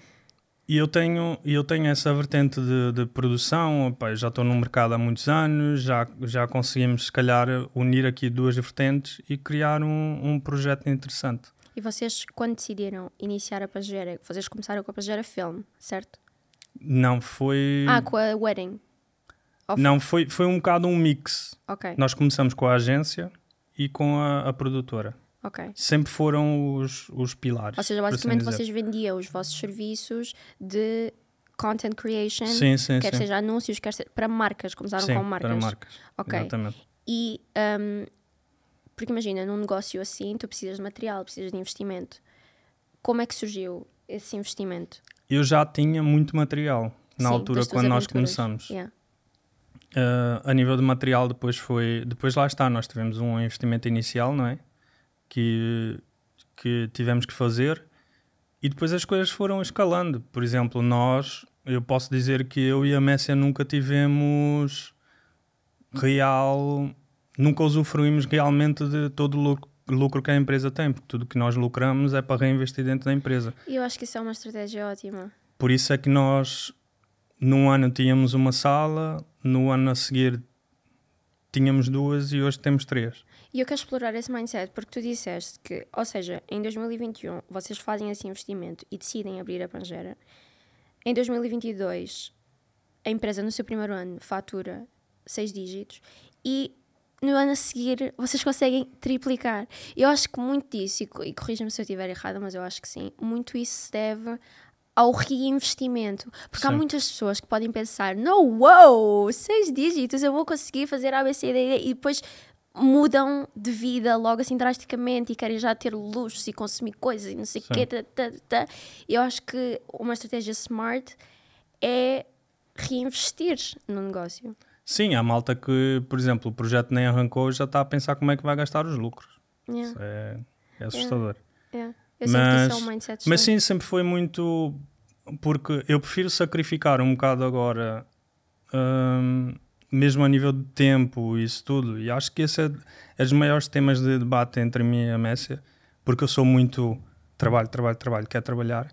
e eu, tenho, eu tenho essa vertente de, de produção, opa, já estou no mercado há muitos anos, já, já conseguimos, se calhar, unir aqui duas vertentes e criar um, um projeto interessante. E vocês, quando decidiram iniciar a Pagera, vocês começaram com a Pagera Film, certo? Não, foi. Ah, com a Wedding. Não, foi, foi um bocado um mix. Ok. Nós começamos com a agência e com a, a produtora. Sempre foram os, os pilares. Ou seja, por basicamente assim vocês vendiam os vossos serviços de content creation, Sim, sim, quer sim. seja anúncios, quer seja para marcas, começaram Sim, com marcas. para marcas. Ok. Exatamente. E um, porque imagina, num negócio assim, tu precisas de material, precisas de investimento. Como é que surgiu esse investimento? Eu já tinha muito material na altura quando nós aventuras. começamos. Yeah. Uh, a nível de material depois foi depois lá está nós tivemos um investimento inicial não é que que tivemos que fazer e depois as coisas foram escalando por exemplo nós eu posso dizer que eu e a Messia nunca tivemos real nunca usufruímos realmente de todo o lucro, lucro que a empresa tem porque tudo que nós lucramos é para reinvestir dentro da empresa E eu acho que isso é uma estratégia ótima. por isso é que nós, num ano tínhamos uma sala, no ano a seguir tínhamos duas e hoje temos três. E eu quero explorar esse mindset porque tu disseste que, ou seja, em 2021 vocês fazem esse investimento e decidem abrir a Pangera. Em 2022, a empresa no seu primeiro ano fatura seis dígitos e no ano a seguir vocês conseguem triplicar. Eu acho que muito disso, e co- corrija-me se eu estiver errada, mas eu acho que sim, muito isso se deve ao reinvestimento. Porque há Sim. muitas pessoas que podem pensar: no, wow, seis dígitos, eu vou conseguir fazer A, B, C, D, E", e depois mudam de vida logo assim drasticamente e querem já ter luxos e consumir coisas e não sei o quê. Tá, tá, tá. Eu acho que uma estratégia smart é reinvestir no negócio. Sim, há malta que, por exemplo, o projeto nem arrancou já está a pensar como é que vai gastar os lucros. Yeah, Isso é, é assustador. yeah. Eu sei que isso é um Mas, mindset mas sim, sempre foi muito. Porque eu prefiro sacrificar um bocado agora, hum, mesmo a nível de tempo e isso tudo. E acho que esse é, é dos maiores temas de debate entre mim e a Messia, porque eu sou muito trabalho, trabalho, trabalho, quer trabalhar.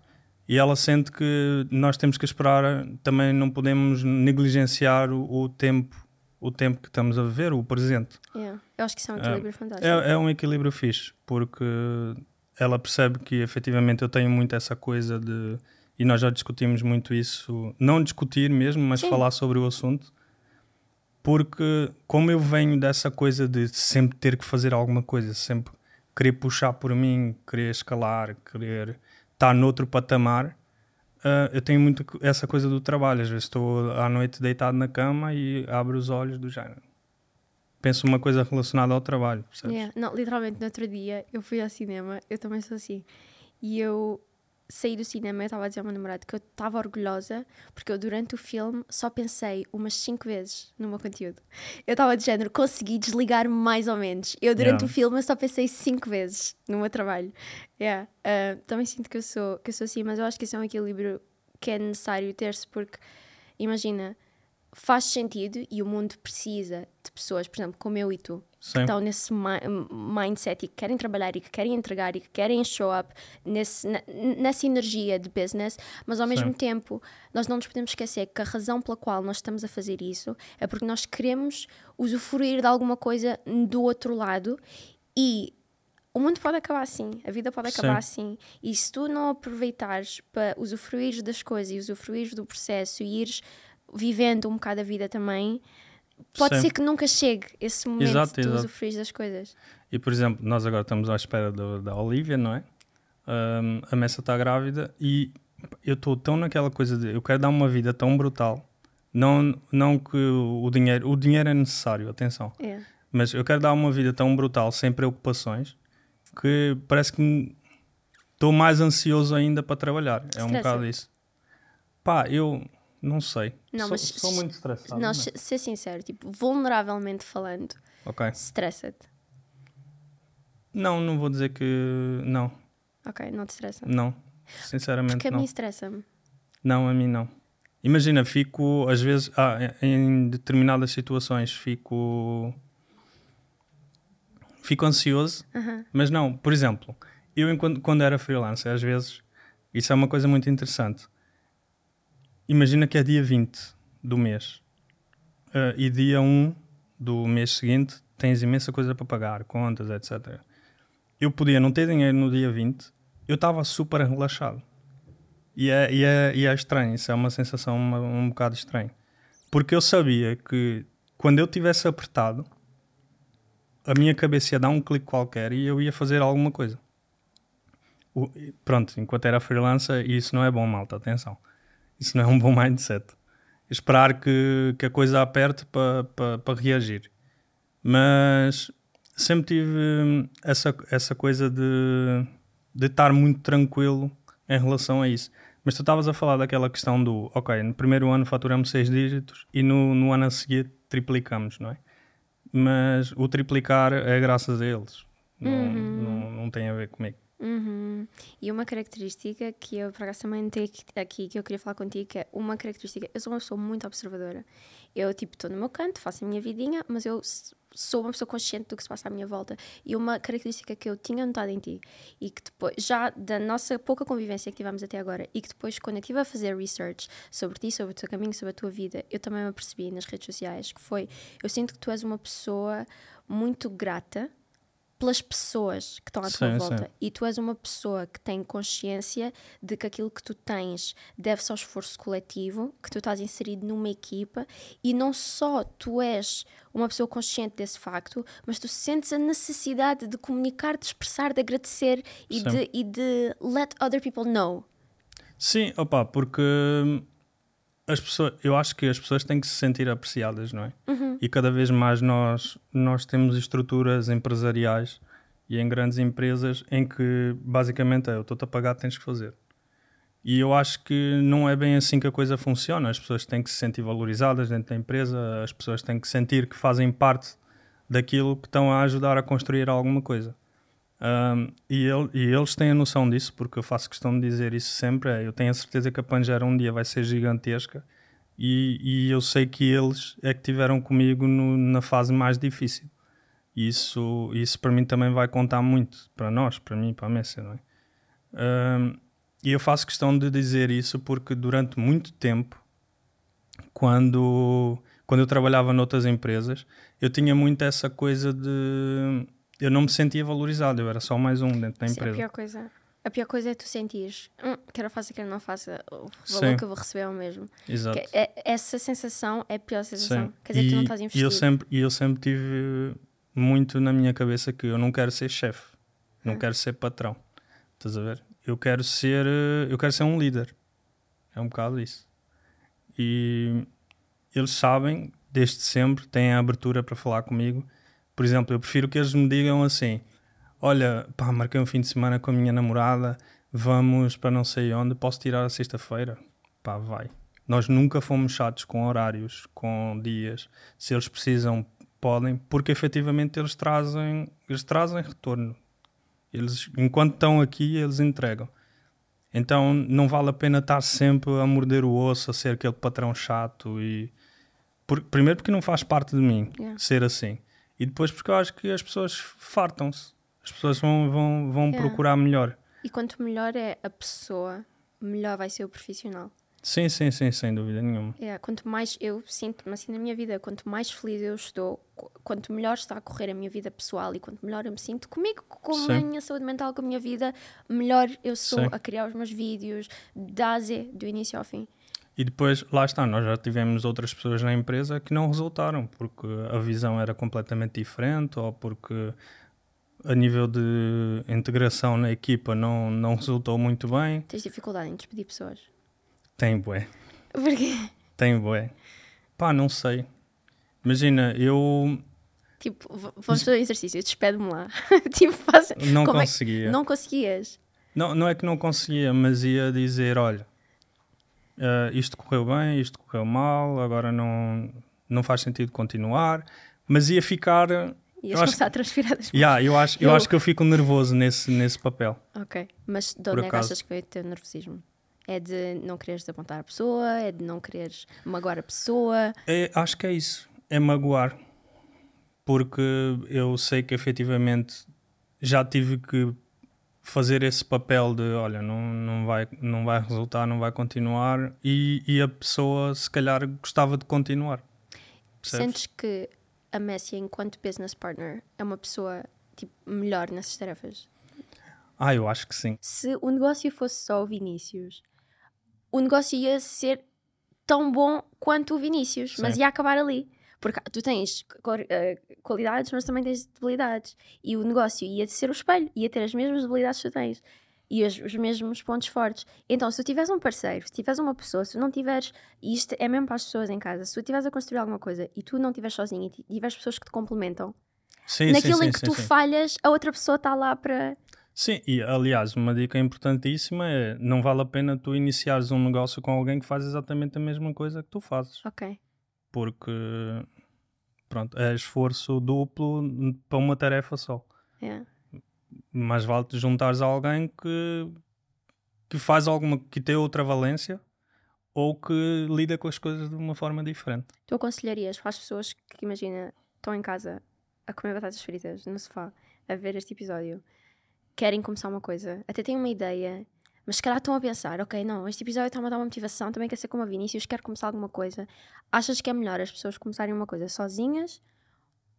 E ela sente que nós temos que esperar, também não podemos negligenciar o, o tempo, o tempo que estamos a viver, o presente. Yeah. Eu acho que isso é um equilíbrio fantástico. É, é um equilíbrio fixe, porque ela percebe que efetivamente eu tenho muito essa coisa de. E nós já discutimos muito isso, não discutir mesmo, mas Sim. falar sobre o assunto, porque como eu venho dessa coisa de sempre ter que fazer alguma coisa, sempre querer puxar por mim, querer escalar, querer estar noutro patamar, ah, eu tenho muito essa coisa do trabalho. Às vezes estou à noite deitado na cama e abro os olhos do género. Penso uma coisa relacionada ao trabalho, percebes? Yeah. Não, literalmente, no outro dia eu fui ao cinema, eu também sou assim. E eu saí do cinema, eu estava a dizer ao meu namorado que eu estava orgulhosa porque eu durante o filme só pensei umas 5 vezes no meu conteúdo. Eu estava de género, consegui desligar mais ou menos. Eu durante Yeah. o filme só pensei 5 vezes no meu trabalho. Yeah. Ah, também sinto que eu, sou, que eu sou assim, mas eu acho que isso é um equilíbrio que é necessário ter-se porque, imagina, faz sentido e o mundo precisa de pessoas, por exemplo, como eu e tu, que Sim. estão nesse mi- mindset e que querem trabalhar e que querem entregar e que querem show up nesse, na- nessa energia de business, mas ao mesmo Sim. tempo nós não nos podemos esquecer que a razão pela qual nós estamos a fazer isso é porque nós queremos usufruir de alguma coisa do outro lado e o mundo pode acabar assim, a vida pode Sim. acabar assim. E se tu não aproveitares para usufruir das coisas e usufruir do processo e ires vivendo um bocado a vida também, pode Sim. ser que nunca chegue esse momento Exato, de tu usufruir das coisas. E por exemplo, nós agora estamos à espera da, da Olivia, não é? Ahm, a Messa está grávida e eu estou tão naquela coisa de eu quero dar uma vida tão brutal. Não, não que o dinheiro, o dinheiro é necessário, atenção, É. mas eu quero dar uma vida tão brutal, sem preocupações, que parece que estou mais ansioso ainda para trabalhar. É um bocado isso. Pá, eu não sei. Não, sou, mas sou se- muito estressado. Não, não é? se- ser sincero, tipo, vulneravelmente falando, Ok. Estressa-te? Não, não vou dizer que. Não, Ok, não te estressa. não. Sinceramente, Porque a não. mim estressa-me. Não, a mim não. Imagina, fico, às vezes, ah, em determinadas situações, fico. Fico ansioso, Aham. mas não. Por exemplo, eu, enquanto, quando era freelancer, às vezes, isso é uma coisa muito interessante. Imagina que é dia 20 do mês ah, e dia 1 do mês seguinte tens imensa coisa para pagar, contas, etc. Eu podia não ter dinheiro no dia 20, eu estava super relaxado. E é, e, é, e é estranho, isso é uma sensação um, um bocado estranha. Porque eu sabia que quando eu tivesse apertado, a minha cabeça ia dar um clique qualquer e eu ia fazer alguma coisa. O- pronto, enquanto era freelancer, isso não é bom, malta, atenção. Isso não é um bom mindset. Esperar que, que a coisa aperte para pa, pa reagir. Mas sempre tive hum, essa, essa coisa de, de estar muito tranquilo em relação a isso. Mas tu estavas a falar daquela questão do, ok, no primeiro ano faturamos seis dígitos e no, no ano a seguir triplicamos, não é? Mas o triplicar é graças a eles. Não, não, não tem a ver comigo. Uhum. E uma característica que eu, por acaso, também tenho aqui- que eu queria falar contigo, que é uma característica. Eu sou uma pessoa muito observadora. Eu, tipo, estou no meu canto, faço a minha vidinha, mas eu sou uma pessoa consciente do que se passa à minha volta. E uma característica que eu tinha notado em ti, e que depois, já da nossa pouca convivência que tivemos até agora, e que depois, quando eu estive a fazer research sobre ti, sobre o teu caminho, sobre a tua vida, eu também me apercebi nas redes sociais, que foi, eu sinto que tu és uma pessoa muito grata pelas pessoas que estão à tua Sim, volta sim. e tu és uma pessoa que tem consciência de que aquilo que tu tens deve-se ao esforço coletivo, que tu estás inserido numa equipa e não só tu és uma pessoa consciente desse facto, mas tu sentes a necessidade de comunicar, de expressar, de agradecer e Sim. de, e de let other people know. Sim, opa, porque hum, as pessoas, eu acho que as pessoas têm que se sentir apreciadas, não é? E cada vez mais nós, nós temos estruturas empresariais e em grandes empresas em que basicamente é eu estou-te a pagar, tens que fazer. E eu acho que não é bem assim que a coisa funciona. As pessoas têm que se sentir valorizadas dentro da empresa, as pessoas têm que sentir que fazem parte daquilo que estão a ajudar a construir alguma coisa. Um, e, ele- e eles têm a noção disso, porque eu faço questão de dizer isso sempre. é, eu tenho a certeza que a Pangera um dia vai ser gigantesca e, e eu sei que eles é que tiveram comigo no- na fase mais difícil. Isso, isso para mim também vai contar muito, para nós, para mim, para a Messi, não é? Um, e eu faço questão de dizer isso porque durante muito tempo, quando, quando eu trabalhava noutras empresas, eu tinha muito essa coisa de. Eu não me sentia valorizado, eu era só mais um dentro da Sim, a empresa. pior coisa. A pior coisa é tu sentires, hum, quer eu faça, quer eu não faça, o valor Sim. que eu vou receber é o mesmo. Exato. Que é- essa sensação é a pior sensação. Sim. Quer dizer que tu não E- estás e investido. eu sempre E eu sempre tive muito na minha cabeça que eu não quero ser chefe, não Ah. quero ser patrão. Estás a ver? Eu quero ser, eh, eu quero ser um líder. É um bocado isso. E eles sabem, desde sempre, têm a abertura para falar comigo. Por exemplo, eu prefiro que eles me digam assim: Olha, pá, marquei um fim de semana com a minha namorada, vamos para não sei onde, posso tirar a sexta-feira? Pá, vai. Nós nunca fomos chatos com horários, com dias. Se eles precisam, podem, porque efetivamente eles trazem, eles trazem retorno. Eles, enquanto estão aqui, eles entregam. Então não vale a pena estar sempre a morder o osso, a ser aquele patrão chato e por- primeiro porque não faz parte de mim Yeah. ser assim. E depois porque eu acho que as pessoas fartam-se. As pessoas vão, vão, vão Yeah. procurar melhor. E quanto melhor é a pessoa, melhor vai ser o profissional. Sim, sim, sim, sem dúvida nenhuma. É, quanto mais eu sinto-me assim na minha vida, quanto mais feliz eu estou, qu- quanto melhor está a correr a minha vida pessoal e quanto melhor eu me sinto comigo, com a Sim. minha saúde mental, com a minha vida, melhor eu sou Sim. a criar os meus vídeos, da a Z, do início ao fim. E depois, lá está, nós já tivemos outras pessoas na empresa que não resultaram porque a visão era completamente diferente ou porque a nível de integração na equipa não, não resultou muito bem. Tens dificuldade em despedir pessoas. Tem bué, Porquê? tem bué. Pá, não sei. Imagina, eu Tipo, vamos fazer um exercício, despede-me lá. [LAUGHS] tipo, faz... não Como é- conseguia. Não conseguias. Não, não é que não conseguia, mas ia dizer, olha, eh, isto correu bem, isto correu mal, agora não, não faz sentido continuar, Mas ia ficar. Ias começar a transpirar das Yeah, eu, acho, eu Eu- acho que eu fico nervoso nesse, nesse papel. Ok, mas de onde é que achas que veio o teu nervosismo? É de não quereres desapontar a pessoa? É de não quereres magoar a pessoa? É, acho que é isso. É magoar. Porque eu sei que efetivamente já tive que fazer esse papel de olha, não, não, vai, não vai resultar, não vai continuar e, e a pessoa se calhar gostava de continuar. Percebes? Sentes que a Messi, enquanto business partner, é uma pessoa tipo, melhor nessas tarefas? Ah, eu acho que sim. Se o negócio fosse só o Vinícius, o negócio ia ser tão bom quanto o Vinícius, mas Sim. ia acabar ali. Porque tu tens eh, qualidades, mas também tens debilidades. E o negócio ia ser o espelho, ia ter as mesmas debilidades que tu tens. E os, os mesmos pontos fortes. Então, se tu tiveres um parceiro, se tiveres uma pessoa, se não tiveres. E isto é mesmo para as pessoas em casa. Se tu estiveres a construir alguma coisa e tu não estiveres sozinho e ti- tiveres pessoas que te complementam, Sim, naquilo sim, sim, em que tu falhas, a outra pessoa está lá para. Sim, e aliás, uma dica importantíssima é não vale a pena tu iniciares um negócio com alguém que faz exatamente a mesma coisa que tu fazes. Ok. Porque pronto, é esforço duplo para uma tarefa só. Yeah. Mais vale te juntares a alguém que, que faz alguma que tem outra valência ou que lida com as coisas de uma forma diferente. Tu aconselharias para as pessoas que, imagina, estão em casa a comer batatas fritas no sofá, a ver este episódio, querem começar uma coisa, até têm uma ideia, mas se calhar estão a pensar, ok, não, este episódio está-me a dar uma motivação, também quer ser como a Vinícius, quero começar alguma coisa. Achas que é melhor as pessoas começarem uma coisa sozinhas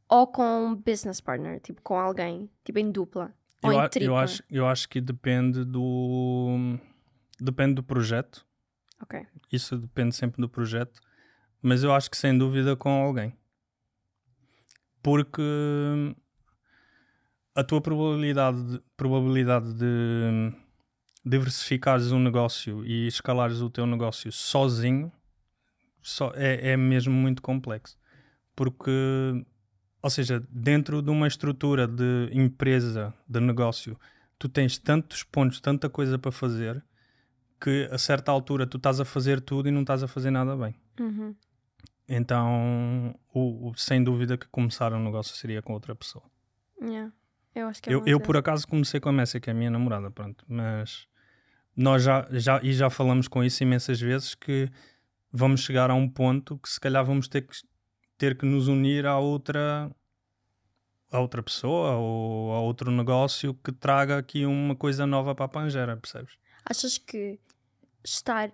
ou com um business partner, tipo com alguém, tipo em dupla? Ou Eu, em a- tripla? eu, acho, eu acho que depende do depende do projeto. Ok. Isso depende sempre do projeto, mas eu acho que sem dúvida com alguém. Porque a tua probabilidade de, probabilidade de diversificares um negócio e escalares o teu negócio sozinho só é, é mesmo muito complexo. Porque, ou seja, dentro de uma estrutura de empresa, de negócio, tu tens tantos pontos, tanta coisa para fazer que a certa altura tu estás a fazer tudo e não estás a fazer nada bem. Uhum. Então, o, o- sem dúvida que começar um negócio seria com outra pessoa. Yeah. Eu é Eu, eu por acaso comecei com a Messi, que é a minha namorada, pronto, mas nós já, já, e já falamos com isso imensas vezes que vamos chegar a um ponto que se calhar vamos ter que, ter que nos unir a outra a outra pessoa ou a outro negócio que traga aqui uma coisa nova para a Pangera, percebes? Achas que estar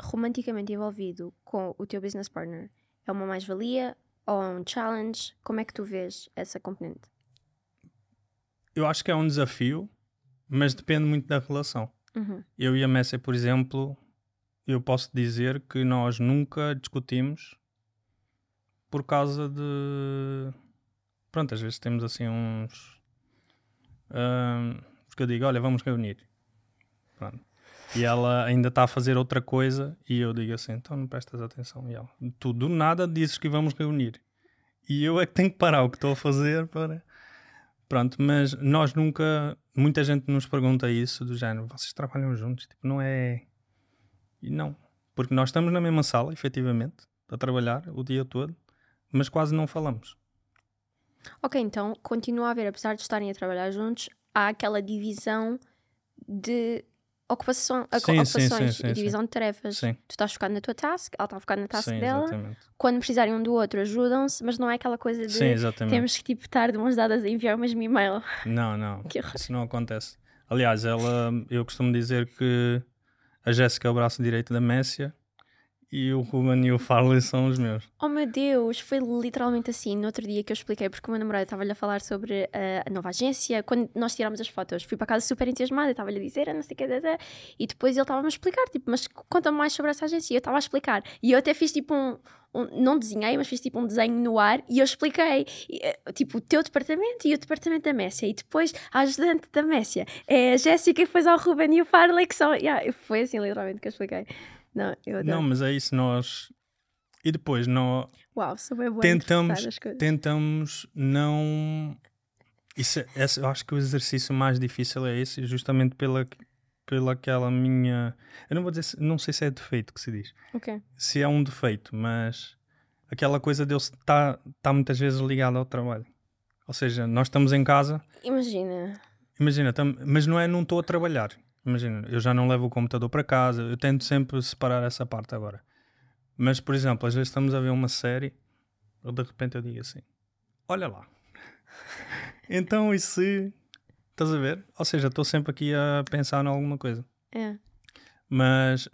romanticamente envolvido com o teu business partner é uma mais-valia ou é um challenge? Como é que tu vês essa componente? Eu acho que é um desafio, mas depende muito da relação. Uhum. Eu e a Messi, por exemplo, eu posso dizer que nós nunca discutimos por causa de. Pronto, às vezes temos assim uns. ahm, que eu digo, olha, vamos reunir. Pronto. E ela ainda está a fazer outra coisa e eu digo assim, então não prestas atenção. E ela, tu do nada dizes que vamos reunir. E eu é que tenho que parar o que estou a fazer para. Pronto, mas nós nunca. Muita gente nos pergunta isso do género, vocês trabalham juntos? Tipo, não é. E não. Porque nós estamos na mesma sala, efetivamente, a trabalhar o dia todo, mas quase não falamos. Ok, então continua a haver, apesar de estarem a trabalhar juntos, há aquela divisão de ocupação, Sim, ocupações sim, sim, e divisão de tarefas. Sim, Tu estás focado na tua task, ela está focada na task dela. exatamente. Quando precisarem um do outro, ajudam-se, mas não é aquela coisa de temos que tipo, estar de mãos dadas a enviar o mesmo e-mail. Não, não. [LAUGHS] Isso não acontece. Aliás, ela, eu costumo dizer que a Jéssica é o braço direito da Messia e o Ruben e o Farley são os meus. Oh meu Deus, foi literalmente assim no outro dia que eu expliquei, porque o meu namorado estava-lhe a falar sobre uh, a nova agência. Quando nós tirámos as fotos, fui para casa super entusiasmada, estava-lhe a dizer, "Ah, não sei o que, da", e depois ele estava-me a explicar, tipo, mas conta-me mais sobre essa agência. E eu estava a explicar. E eu até fiz tipo um, um- Não desenhei, mas fiz tipo um desenho no ar e eu expliquei, eh, tipo, o teu departamento e o departamento da Messia. E depois a ajudante da Messia é a Jéssica, e depois ao Ruben e o Farley, que são. Yeah, foi assim literalmente que eu expliquei. Não, eu adoro. Não, mas é isso, nós. E depois nós Uau, sou bem boa tentamos, as coisas. tentamos não. Isso, é- esse- eu acho que o exercício mais difícil é esse, justamente pela, pela aquela minha. Eu não vou dizer, não sei se é defeito que se diz. Se é um defeito, mas aquela coisa de eu estar tá muitas vezes ligado ao trabalho. Ou seja, nós estamos em casa, Imagina. imagina, tam- mas não é não estou a trabalhar. Imagina, eu já não levo o computador para casa, eu tento sempre separar essa parte agora. Mas, por exemplo, às vezes estamos a ver uma série, ou de repente eu digo assim: Olha lá. [LAUGHS] então, e se. Estás a ver? Ou seja, estou sempre aqui a pensar em alguma coisa. É. Mas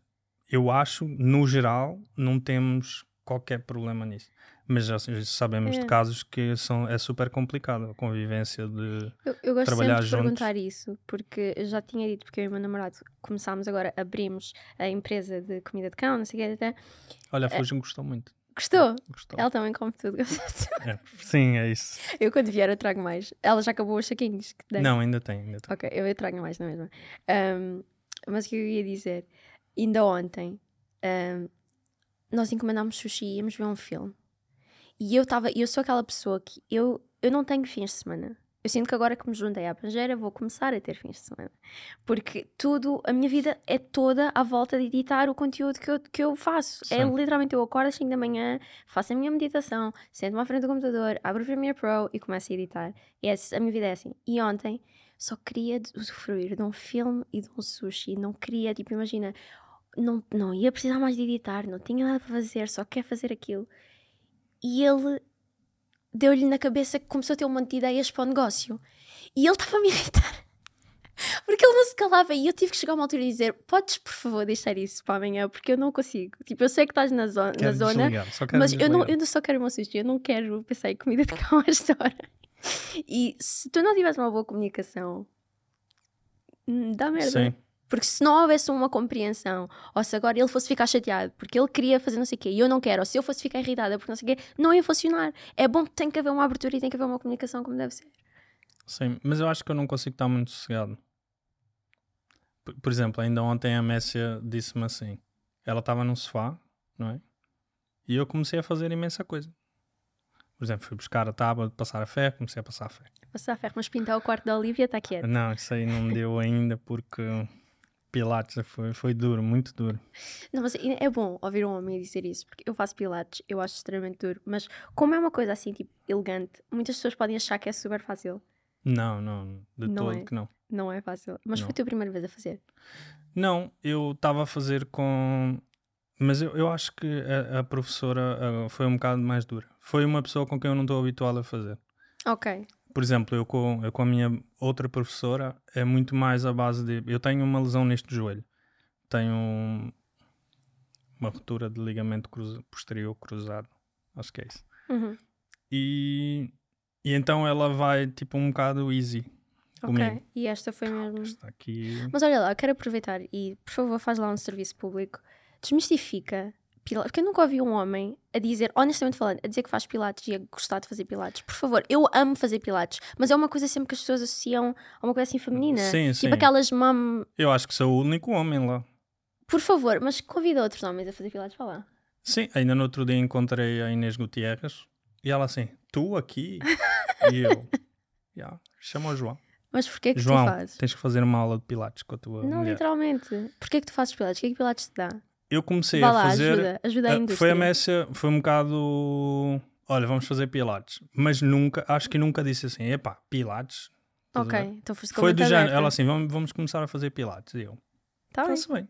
eu acho, no geral, não temos qualquer problema nisso. Mas já sabemos É. de casos que são, é super complicado a convivência de. Eu, eu gosto Trabalhar sempre de juntos. perguntar isso, porque eu já tinha dito, porque eu e o meu namorado começámos agora, abrimos a empresa de comida de cão, não sei o que, até. Olha, a Fujin gostou muito. Gostou? Gostou. Ela também come [LAUGHS] tudo. É. Sim, é isso. eu quando vier eu trago mais. Ela já acabou os saquinhos que dei. Não, ainda tem, ainda tem. Ok, eu trago mais na mesma. Ahm, mas o que eu ia dizer? Ainda ontem, ahm, nós encomendámos sushi e íamos ver um filme. E eu estava, eu sou aquela pessoa que eu, eu não tenho fins de semana. Eu sinto que agora que me juntei à Pangeira vou começar a ter fins de semana. Porque tudo, a minha vida é toda à volta de editar o conteúdo que eu, que eu faço. É Sim. literalmente eu acordo às 5 da manhã, faço a minha meditação, sento-me à frente do computador, abro o Premiere Pro e começo a editar. E é, a minha vida é assim. E ontem só queria usufruir de um filme e de um sushi. Não queria, tipo, imagina, não, não ia precisar mais de editar, não tinha nada para fazer, só quer fazer aquilo. E ele deu-lhe na cabeça que começou a ter um monte de ideias para o negócio. E ele estava a me irritar. [LAUGHS] Porque ele não se calava e eu tive que chegar a uma altura e dizer: Podes, por favor, deixar isso para amanhã, porque eu não consigo. Tipo, eu sei que estás na, zo na zona, desligar, só quero mas eu não, eu não só quero uma sushi, eu não quero pensar em comida de cão a esta hora. E se tu não tiveres uma boa comunicação, hum, dá merda. Sim, Porque se não houvesse uma compreensão, ou se agora ele fosse ficar chateado porque ele queria fazer não sei o quê e eu não quero, ou se eu fosse ficar irritada porque não sei o quê, não ia funcionar. É bom que tem que haver uma abertura e tem que haver uma comunicação como deve ser. sim, mas eu acho que eu não consigo estar muito sossegado. Por, por exemplo, ainda ontem a Messia disse-me assim: ela estava num sofá, não é? E eu comecei a fazer imensa coisa. Por exemplo, fui buscar a tábua de passar a ferro, comecei a passar a ferro. Passar a ferro, mas pintar o quarto da Olivia está quieto. Não, isso aí não me deu ainda porque Pilates foi, foi duro, muito duro. Não, mas é bom ouvir um homem dizer isso, porque eu faço pilates, eu acho extremamente duro, mas como é uma coisa assim, tipo, elegante, muitas pessoas podem achar que é super fácil. Não, não, de Não todo é. que não. Não é fácil. Mas Não. foi a tua primeira vez a fazer. Não, eu estava a fazer com. Mas eu, eu acho que a, a professora foi um bocado mais dura. Foi uma pessoa com quem eu não estou habituado a fazer. Ok. Por exemplo, eu com, eu com a minha outra professora é muito mais a base de. Eu tenho uma lesão neste joelho. Tenho um- uma ruptura de ligamento cruza- posterior cruzado. Acho que é isso. Uhum. E, e então ela vai tipo um bocado easy Ok. comigo. E esta foi mesmo. Está aqui. Mas olha lá, quero aproveitar e, por favor, faz lá um serviço público. Desmistifica pilates. Porque eu nunca ouvi um homem a dizer, honestamente falando, a dizer que faz pilates e a gostar de fazer pilates. Por favor, eu amo fazer pilates, mas é uma coisa sempre que as pessoas associam a uma coisa assim feminina. Sim, sim. Tipo aquelas mom. Eu acho que sou o único homem lá. Por favor, mas convida outros homens a fazer pilates para lá. Sim, ainda no outro dia encontrei a Inês Gutierrez e ela assim, tu aqui? e eu, [LAUGHS] "Ya, chama o João. Mas porquê que João, tu fazes? tens que fazer uma aula de pilates com a tua Não, mulher. literalmente. Porquê que tu fazes pilates? O que é que pilates te dá? Eu comecei Vá a lá, fazer... ajuda. Ajuda a indústria. foi a Messia, foi um bocado... Olha, vamos fazer pilates. Mas nunca, acho que nunca disse assim, epá, pilates? Ok, então foste Foi do género, ela assim, vamos, vamos começar a fazer pilates. E eu, Tá bem. bem.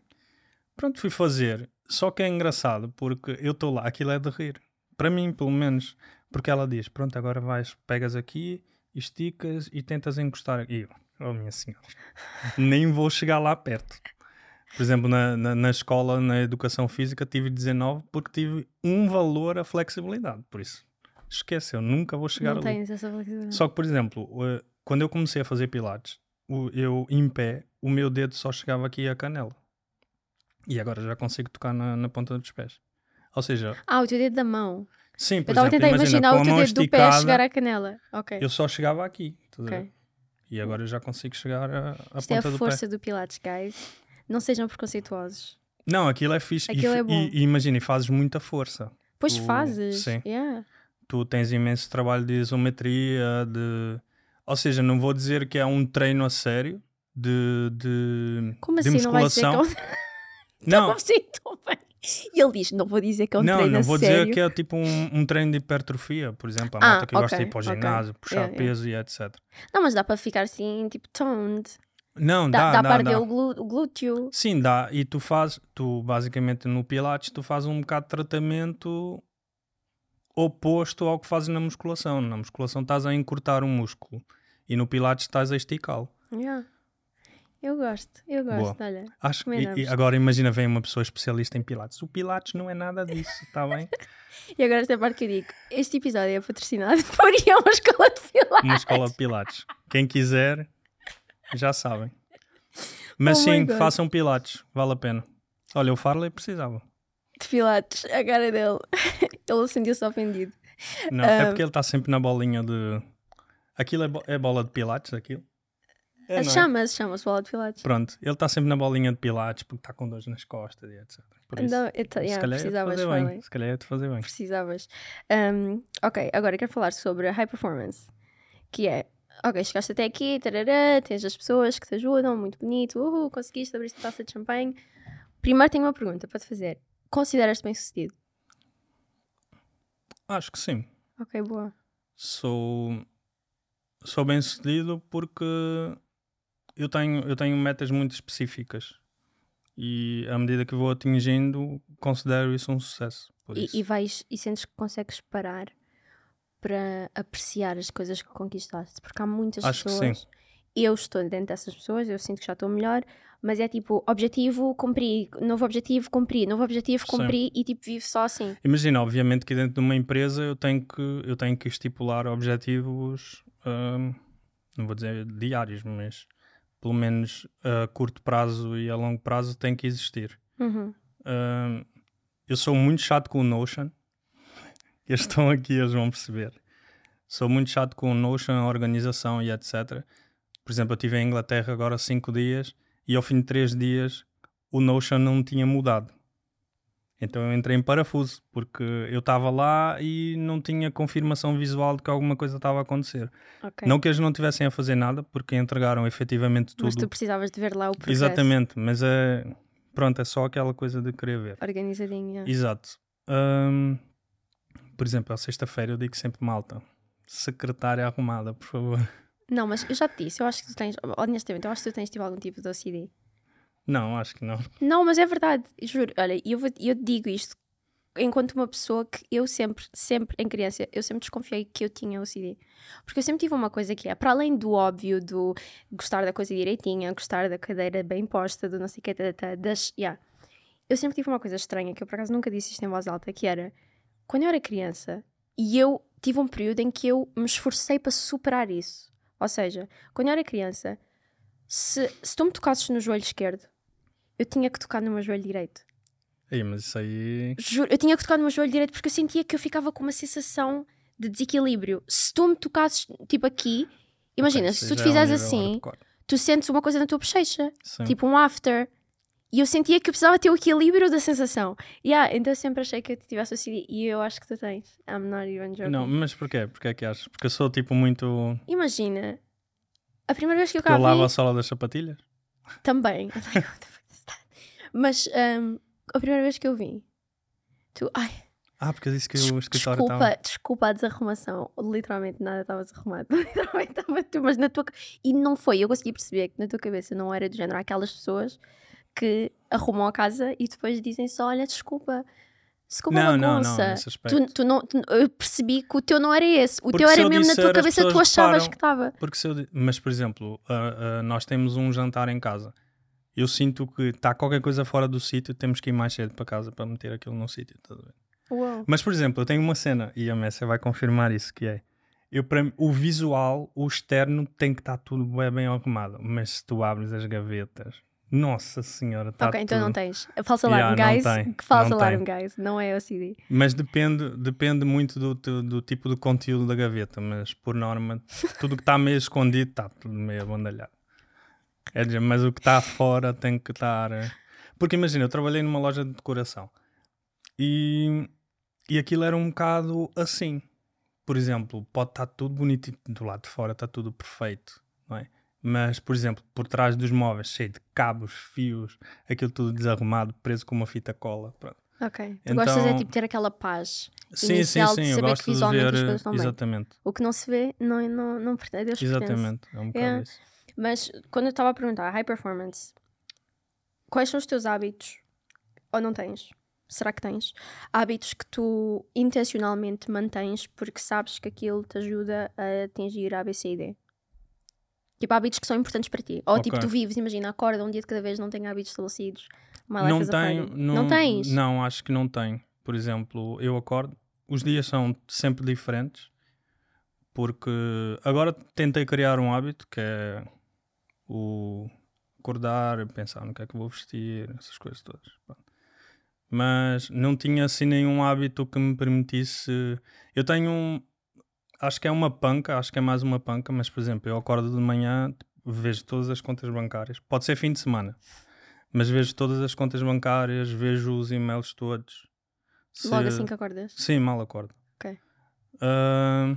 Pronto, fui fazer. Só que é engraçado porque eu estou lá, aquilo é de rir. Para mim, pelo menos. Porque ela diz: Pronto, agora vais, pegas aqui, esticas e tentas encostar. E eu, oh minha senhora, nem vou chegar lá perto. Por exemplo, na, na, na escola, na educação física, tive 19 porque tive um valor a flexibilidade. Por isso, esquece, eu nunca vou chegar Não ali. tens essa flexibilidade. Só que, por exemplo, quando eu comecei a fazer pilates, eu em pé, o meu dedo só chegava aqui à canela. E agora já consigo tocar na, na ponta dos pés. Ou seja, Ah, o teu dedo da mão. sim, por eu estava a tentar imagina, imaginar o teu dedo do pé chegar à canela. Ok. eu só chegava aqui. estás a ver? ok. E agora eu já consigo chegar à, à Isto é a ponta do pé. força do Pilates, guys. Não sejam preconceituosos. Não, aquilo é fixe. Aquilo e, é bom. E, imagina, e fazes muita força. Pois Tu- fazes. sim. Yeah. tu tens imenso trabalho de isometria, de... Ou seja, não vou dizer que é um treino a sério de, de, Como de assim não vai musculação. tão... [LAUGHS] [LAUGHS] Não, assim tão bem? E ele diz: Não vou dizer que é um não, treino não a vou sério. dizer que é tipo um, um treino de hipertrofia, por exemplo. A Ah, malta que gosta de ir para o ginásio, puxar Yeah, yeah. peso e etc. Não, mas dá para ficar assim, tipo, toned. Não, Dá, dá, dá, para dá. o, glú- o glúteo. Sim, dá. E tu fazes, tu basicamente no Pilates, tu fazes um bocado de tratamento oposto ao que fazes na musculação. Na musculação estás a encurtar o músculo e no Pilates estás a esticá-lo. Yeah. Eu gosto, eu gosto, olha. Acho que, e- e agora imagina, vem uma pessoa especialista em Pilates. O Pilates não é nada disso, está bem? [LAUGHS] E agora esta é parte que eu digo: Este episódio é patrocinado [LAUGHS] por uma escola de pilates. Uma escola de Pilates. Quem quiser, já sabem. [LAUGHS] Mas Oh sim, façam Pilates, vale a pena. Olha, o Farley precisava. De pilates, a cara dele. [LAUGHS] Ele sentiu-se ofendido. Não, é Ah. porque ele está sempre na bolinha de. Aquilo é, bo- é bola de Pilates, aquilo? É, é? Chama-se, chama-se bola de pilates. Pronto, ele está sempre na bolinha de Pilates porque está com dores nas costas e etc. Por isso, Então, eu ta- se yeah, calhar precisavas, fazer bem. Se calhar de fazer bem. Precisavas. Um, ok, agora quero falar sobre a high performance. Que é, ok, chegaste até aqui, tarará, tens as pessoas que te ajudam, muito bonito, uhul, conseguiste abrir a taça de champanhe. Primeiro tenho uma pergunta para te fazer. Consideras-te bem sucedido? Acho que sim. Ok, boa. Sou, sou bem sucedido porque eu tenho, eu tenho metas muito específicas e à medida que vou atingindo, considero isso um sucesso. E, isso. e vais e sentes que consegues parar para apreciar as coisas que conquistaste. Porque há muitas Acho que pessoas. sim. Eu estou dentro dessas pessoas, eu sinto que já estou melhor, mas é tipo, objetivo, cumpri, novo objetivo, cumpri, novo objetivo, Sim. cumpri e tipo, vivo só assim. Imagina, obviamente que dentro de uma empresa eu tenho que, eu tenho que estipular objetivos, hum, não vou dizer diários, mas pelo menos a curto prazo e a longo prazo tem que existir. Uhum. Hum, eu sou muito chato com o Notion. [LAUGHS] Eles estão aqui, eles vão perceber. Sou muito chato com o Notion, a organização e etc. Por exemplo, eu estive em Inglaterra agora cinco dias e ao fim de três dias o Notion não tinha mudado. Então eu entrei em parafuso, porque eu estava lá e não tinha confirmação visual de que alguma coisa estava a acontecer. Ok. Não que eles não tivessem a fazer nada, porque entregaram efetivamente tudo. Mas tu precisavas de ver lá o processo Exatamente, mas é. Pronto, é só aquela coisa de querer ver. organizadinho. Exato. Hum, por exemplo, à sexta-feira eu digo sempre malta. Secretária arrumada, por favor. Não, mas eu já te disse, eu acho que tu tens, honestamente, eu acho que tu tens tipo algum tipo de OCD. Não, acho que não. Não, mas é verdade, juro. Olha, eu, vou, eu digo isto enquanto uma pessoa que eu sempre, sempre, em criança, eu sempre desconfiei que eu tinha OCD. Porque eu sempre tive uma coisa que é, para além do óbvio, do gostar da coisa direitinha, gostar da cadeira bem posta, do não sei o que, das. Yeah. Eu sempre tive uma coisa estranha, que eu por acaso nunca disse isto em voz alta, que era quando eu era criança e eu tive um período em que eu me esforcei para superar isso. Ou seja, quando eu era criança, se, se tu me tocasses no joelho esquerdo, eu tinha que tocar no meu joelho direito. Ei, mas isso aí. Juro, eu tinha que tocar no meu joelho direito porque eu sentia que eu ficava com uma sensação de desequilíbrio. Se tu me tocasses, tipo aqui, imagina, Ok, se tu te é fizeres assim, tu sentes uma coisa na tua bochecha, Sim. tipo um after. E eu sentia que eu precisava ter o equilíbrio da sensação. Yeah, então eu sempre achei que eu tivesse OCD. E eu acho que tu tens. I'm not even joking. Não, mas porquê? Porquê é que achas? Porque eu sou tipo muito. Imagina, a primeira vez que eu cá eu lavo vi... a sola das sapatilhas? Também. [LAUGHS] Mas um, a primeira vez que eu vi, tu, ai, Ah, porque eu disse que o escritório desculpa, estava. desculpa a desarrumação. Literalmente nada estava desarrumado. [LAUGHS] Literalmente estava tu, mas na tua. E não foi, eu consegui perceber que na tua cabeça não era do género aquelas pessoas que arrumam a casa e depois dizem só: olha, desculpa. Desculpa, Não, não, não, aspecto. tu, tu não, tu- eu percebi que o teu não era esse. O Porque teu era mesmo na disser, tua as cabeça, tu achavas reparam. que estava. Porque se eu di- Mas, por exemplo, ah, ah, nós temos um jantar em casa. Eu sinto que está qualquer coisa fora do sítio, temos que ir mais cedo para casa para meter aquilo no sítio. Uau. Mas, por exemplo, eu tenho uma cena, e a Messia vai confirmar isso, que é... Eu, para o visual, o externo, tem que estar tudo bem, bem arrumado. Mas se tu abres as gavetas... Nossa senhora, está ok, então tudo... não tens. False Yeah, alarm, não guys. tem, Que alarm, tem. guys. Não é OCD. Mas depende, depende muito do, do, do tipo de conteúdo da gaveta. Mas, por norma, tudo que está meio escondido está tudo meio abandalhado. É dizer, mas o que está fora tem que estar... eh, Porque imagina, eu trabalhei numa loja de decoração. E, e aquilo era um bocado assim. Por exemplo, pode estar tudo bonito do lado de fora está tudo perfeito, não é? Mas, por exemplo, por trás dos móveis, cheio de cabos, fios, aquilo tudo desarrumado, preso com uma fita cola. Pronto. Ok. Tu gostas é Então- tipo ter aquela paz. Sim, sim, Inicial sim, eu saber que gosto de visualmente ver. as coisas estão bem. Exatamente, O que não se vê não, não, não pertence. Deus pertence. exatamente. É um bocado Yeah. isso. Mas quando eu estava a perguntar, high performance, quais são os teus hábitos? Ou não tens? Será que tens? Hábitos que tu intencionalmente mantens porque sabes que aquilo te ajuda a atingir a ABCD? Tipo, hábitos que são importantes para ti. Ou tipo, Ok. tu vives, imagina, acorda um dia de cada vez, não tem hábitos estabelecidos. Não tenho. Não, não tens? Não, acho que não tenho. Por exemplo, eu acordo, os dias são sempre diferentes, porque agora tentei criar um hábito que é o acordar, pensar no que é que vou vestir, essas coisas todas. Mas não tinha assim nenhum hábito que me permitisse. Eu tenho um. Acho que é uma panca, acho que é mais uma panca, mas por exemplo, eu acordo de manhã, vejo todas as contas bancárias, pode ser fim de semana, mas vejo todas as contas bancárias, vejo os e-mails todos. Se- Logo assim que acordas? Sim, mal acordo. Ok. Ah,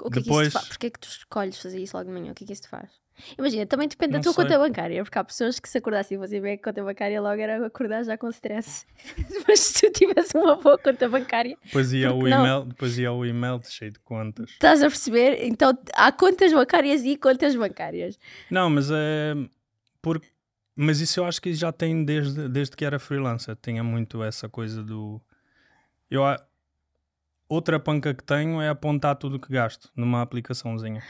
O que é que Depois- isso te faz? Porquê é que tu escolhes fazer isso logo de manhã? O que é que isso te faz? Imagina, também depende da Não tua sei. conta bancária, porque há pessoas que se acordassem e fossem ver a conta bancária logo era acordar já com stress. [LAUGHS] Mas se tu tivesse uma boa conta bancária, depois ia o não? e-mail, depois ia o e-mail cheio de contas. estás a perceber? Então há contas bancárias e contas bancárias. Não, mas é porque mas isso eu acho que já tem desde, desde que era freelancer. Tinha muito essa coisa do. Eu, outra panca que tenho é apontar tudo o que gasto numa aplicaçãozinha.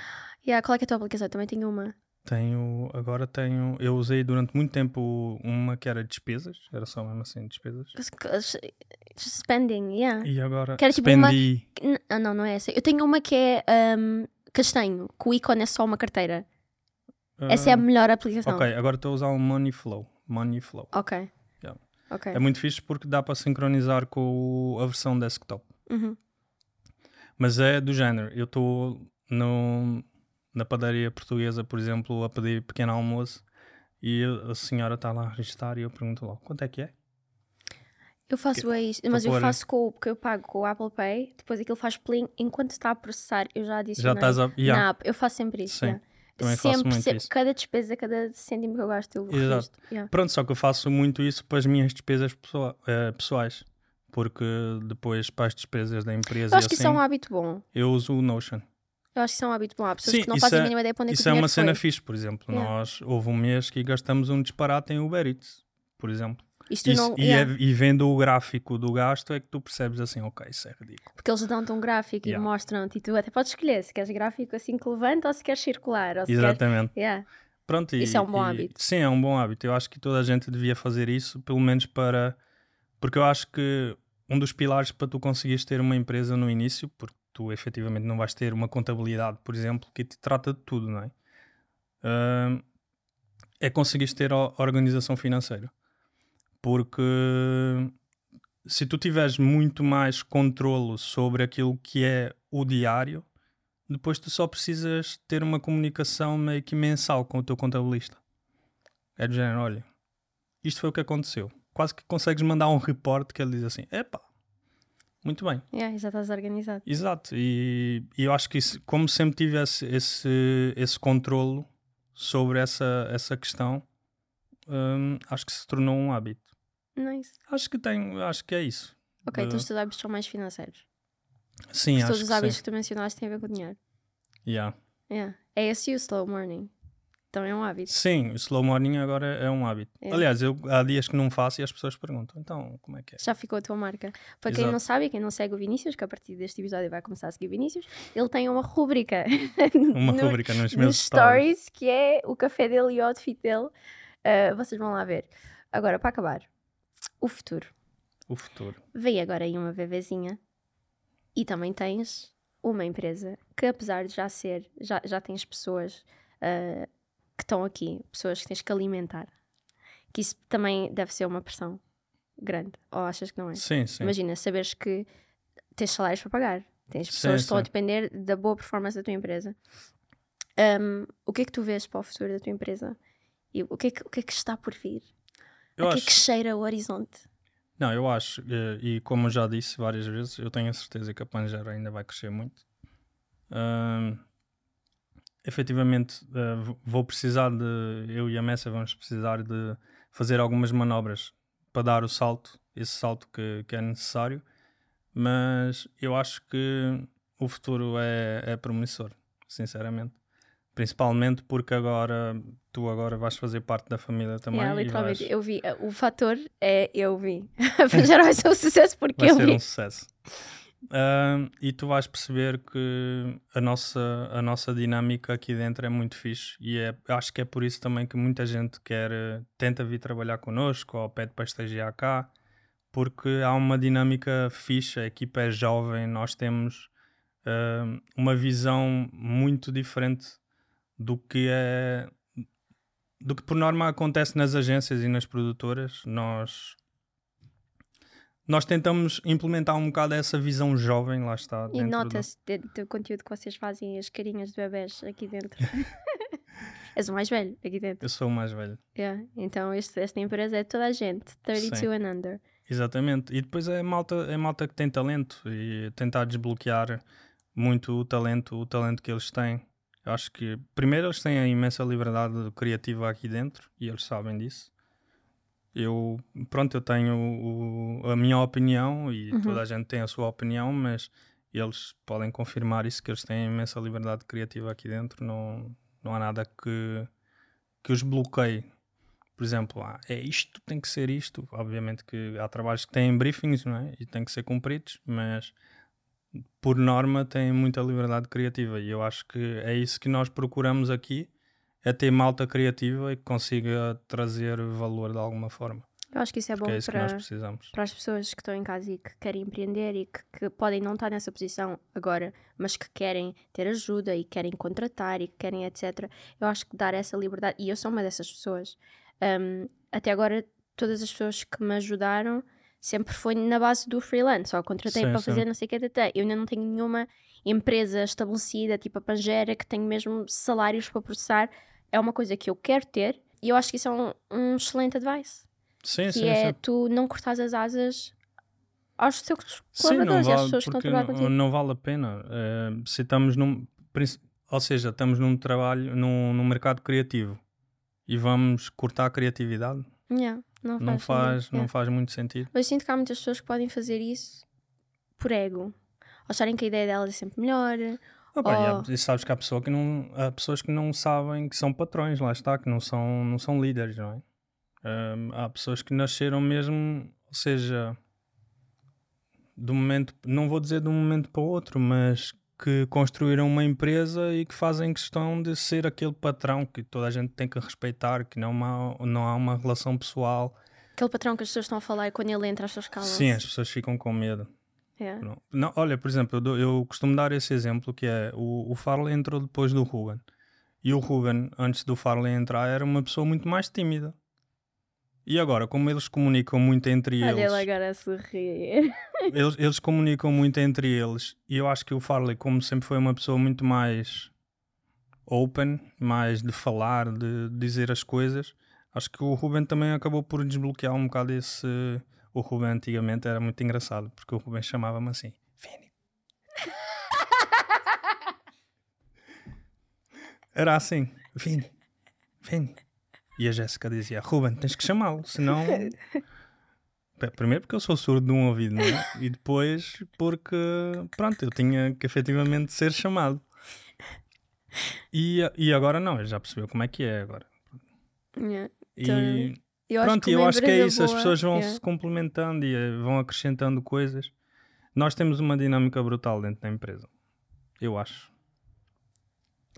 E qual é é a tua aplicação? Eu também tenho uma. Tenho, agora tenho. Eu usei durante muito tempo uma que era despesas, era só mesmo assim despesas. Spending, yeah. E agora Que era tipo uma- spendi. N- Ah, não, não é essa. Eu tenho uma que é ahm, castanho, que o ícone é só uma carteira. Essa é a ah, melhor aplicação. Ok, agora estou a usar o Money Flow. Money Flow. Ok. Yeah. Ok. É muito fixe porque dá para sincronizar com a versão desktop. Uhum. Mas é do género. Eu estou na padaria portuguesa, por exemplo, a pedir pequeno almoço e a senhora está lá a registrar e eu pergunto lá quanto é que é? Eu faço é isto, mas eu faço com o porque eu pago com o Apple Pay, depois aquilo faz plim, enquanto está a processar, eu já Já adicionei estás a. Yeah, na app. Eu faço sempre isso. Sim, yeah. também faço sempre, muito sempre, isso. cada despesa, cada cêntimo que eu gasto, eu Exato. registro. Yeah. Pronto, só que eu faço muito isso para as minhas despesas pessoa- eh, pessoais. Porque depois para as despesas da empresa Eu acho que assim, isso é um hábito bom. eu uso o Notion. Eu acho que isso é um hábito bom. Há pessoas Sim, que não fazem a é- mínima ideia para onde é que Isso é uma cena foi. fixe, por exemplo. Yeah. Nós houve um mês que gastamos um disparate em Uber Eats, por exemplo. Isto Isso- não, e, yeah, é- e vendo o gráfico do gasto é que tu percebes assim, ok, isso é ridículo. Porque eles dão-te um gráfico Yeah. e mostram-te e tu até podes escolher se queres gráfico assim que levanta ou se queres circular. Se. Exatamente. Yeah. Pronto, e- Isso é um bom e- hábito. Sim, é um bom hábito. Eu acho que toda a gente devia fazer isso, pelo menos para. Porque eu acho que um dos pilares para tu conseguires ter uma empresa no início, porque tu efetivamente não vais ter uma contabilidade, por exemplo, que te trata de tudo, não é? Ahm, é conseguires ter a organização financeira. Porque se tu tiveres muito mais controlo sobre aquilo que é o diário, depois tu só precisas ter uma comunicação meio que mensal com o teu contabilista. É do género, olha, isto foi o que aconteceu. Quase que consegues mandar um reporte que ele diz assim, epá, muito bem. Yeah, já estás organizado. Exato, e, e eu acho que isso, como sempre tive esse, esse, esse controlo sobre essa, essa questão, hum, acho que se tornou um hábito. Nice. Acho que tenho, acho que é isso. Ok, De- então os teus hábitos são mais financeiros. Sim, Porque acho todos os que hábitos sim. que tu mencionaste têm a ver com dinheiro. Yeah. Yeah. É esse e o slow morning. Então é um hábito. Sim, o slow morning agora é um hábito. É. Aliás, eu, há dias que não faço e as pessoas perguntam, então, como é que é? Já ficou a tua marca. Para quem Exato. não sabe quem não segue o Vinícius, que a partir deste episódio vai começar a seguir o Vinícius, ele tem uma rúbrica [LAUGHS] Uma no- rubrica nos nos meus stories. stories, que é o café dele e o outfit dele. Uh, vocês vão lá ver. Agora, para acabar, o futuro. O futuro. Vem agora aí uma bebezinha e também tens uma empresa que apesar de já ser, já, já tens pessoas ah, que estão aqui, pessoas que tens que alimentar, que isso também deve ser uma pressão grande, ou achas que não é? Sim, sim. Imagina, saberes que tens salários para pagar, tens Sim, pessoas que estão a sim. depender da boa performance da tua empresa. Ahm, o que é que tu vês para o futuro da tua empresa? E o que é que, o que, é que está por vir? eu a que acho, é que cheira o horizonte? não, eu acho, eh, e como eu já disse várias vezes, eu tenho a certeza que a Pangera ainda vai crescer muito. Ahm, efetivamente, eh, v- vou precisar de, eu e a Messa vamos precisar de fazer algumas manobras para dar o salto esse salto que, que é necessário, mas eu acho que o futuro é, é promissor, sinceramente. Principalmente porque agora tu agora vais fazer parte da família também. Yeah, literalmente, vais- eu vi. uh, O fator é eu vi. [LAUGHS] Já não vai ser um sucesso porque vai eu ser vi. um sucesso. Ah, e tu vais perceber que a nossa, a nossa dinâmica aqui dentro é muito fixe e é, acho que é por isso também que muita gente quer, tenta vir trabalhar connosco ou pede para estagiar cá, porque há uma dinâmica fixe, a equipa é jovem, nós temos ah, uma visão muito diferente do que é do que por norma acontece nas agências e nas produtoras. Nós nós tentamos implementar um bocado essa visão jovem, lá está. E do- nota-se dentro do conteúdo que vocês fazem as carinhas de bebés aqui dentro. [LAUGHS] És o mais velho aqui dentro. Eu sou o mais velho. Yeah. Então este- esta empresa é toda a gente, 32 Sim. and under. Exatamente. E depois é malta, é malta que tem talento e tentar desbloquear muito o talento, o talento que eles têm. Eu acho que primeiro eles têm a imensa liberdade criativa aqui dentro e eles sabem disso. Eu, pronto, eu tenho o- a minha opinião e Uhum. toda a gente tem a sua opinião, mas eles podem confirmar isso que eles têm imensa liberdade criativa aqui dentro. Não, não há nada que, que os bloqueie. Por exemplo, ah, é isto, tem que ser isto. Obviamente que há trabalhos que têm briefings não é? e têm que ser cumpridos, mas por norma têm muita liberdade criativa e eu acho que é isso que nós procuramos aqui, é ter malta criativa e que consiga trazer valor de alguma forma. Eu acho que isso é bom Porque é isso que nós para, para as pessoas que estão em casa e que querem empreender e que, que podem não estar nessa posição agora, mas que querem ter ajuda e querem contratar e que querem etc. Eu acho que dar essa liberdade, e eu sou uma dessas pessoas. Um, até agora, todas as pessoas que me ajudaram sempre foi na base do freelance, só contratei Sim, para sim. fazer não sei o que, tata. eu ainda não tenho nenhuma empresa estabelecida, tipo a Pangera, que tenho mesmo salários para processar. É uma coisa que eu quero ter e eu acho que isso é um, um excelente advice Sim, que sim, é sim. tu não cortares as asas aos teus colaboradores, às vale, pessoas que estão a trabalhar contigo. não vale a pena. Eh, se estamos num. Ou seja, estamos num trabalho, num, num mercado criativo e vamos cortar a criatividade, Yeah, não faz, não faz, não yeah. faz muito sentido. Mas sinto que há muitas pessoas que podem fazer isso por ego. Ou acharem que a ideia delas é sempre melhor. E Oh. e sabes que há, pessoa que não, há pessoas que não sabem que são patrões, lá está, que não são, não são líderes, não é? Ahm, há pessoas que nasceram mesmo, ou seja, do momento, não vou dizer de um momento para o outro, mas que construíram uma empresa e que fazem questão de ser aquele patrão que toda a gente tem que respeitar, que não há, não há uma relação pessoal. Aquele patrão que as pessoas estão a falar e quando ele entra as pessoas calam Sim, as pessoas ficam com medo. Yeah. Não, olha, por exemplo, eu, dou- eu costumo dar esse exemplo que é o, o Farley entrou depois do Ruben. E o Ruben, antes do Farley entrar, era uma pessoa muito mais tímida. E agora, como eles comunicam muito entre Olha ele eles, agora a sorrir. [LAUGHS] eles, eles comunicam muito entre eles, e eu acho que o Farley, como sempre foi uma pessoa muito mais open, mais de falar, de dizer as coisas, acho que o Ruben também acabou por desbloquear um bocado esse. O Ruben antigamente era muito engraçado, porque o Ruben chamava-me assim: Vini. [LAUGHS] Era assim: Vini, Vini. E a Jéssica dizia: Ruben, tens que chamá-lo, senão. [LAUGHS] Primeiro porque eu sou surdo de um ouvido, não é? E depois porque, pronto, eu tinha que efetivamente ser chamado. E, e agora não, já percebeu como é que é agora. Yeah. E Então, Eu acho pronto, que eu acho que é empresa isso, as boa- pessoas vão yeah. se complementando e eh, vão acrescentando coisas. Nós temos uma dinâmica brutal dentro da empresa. Eu acho.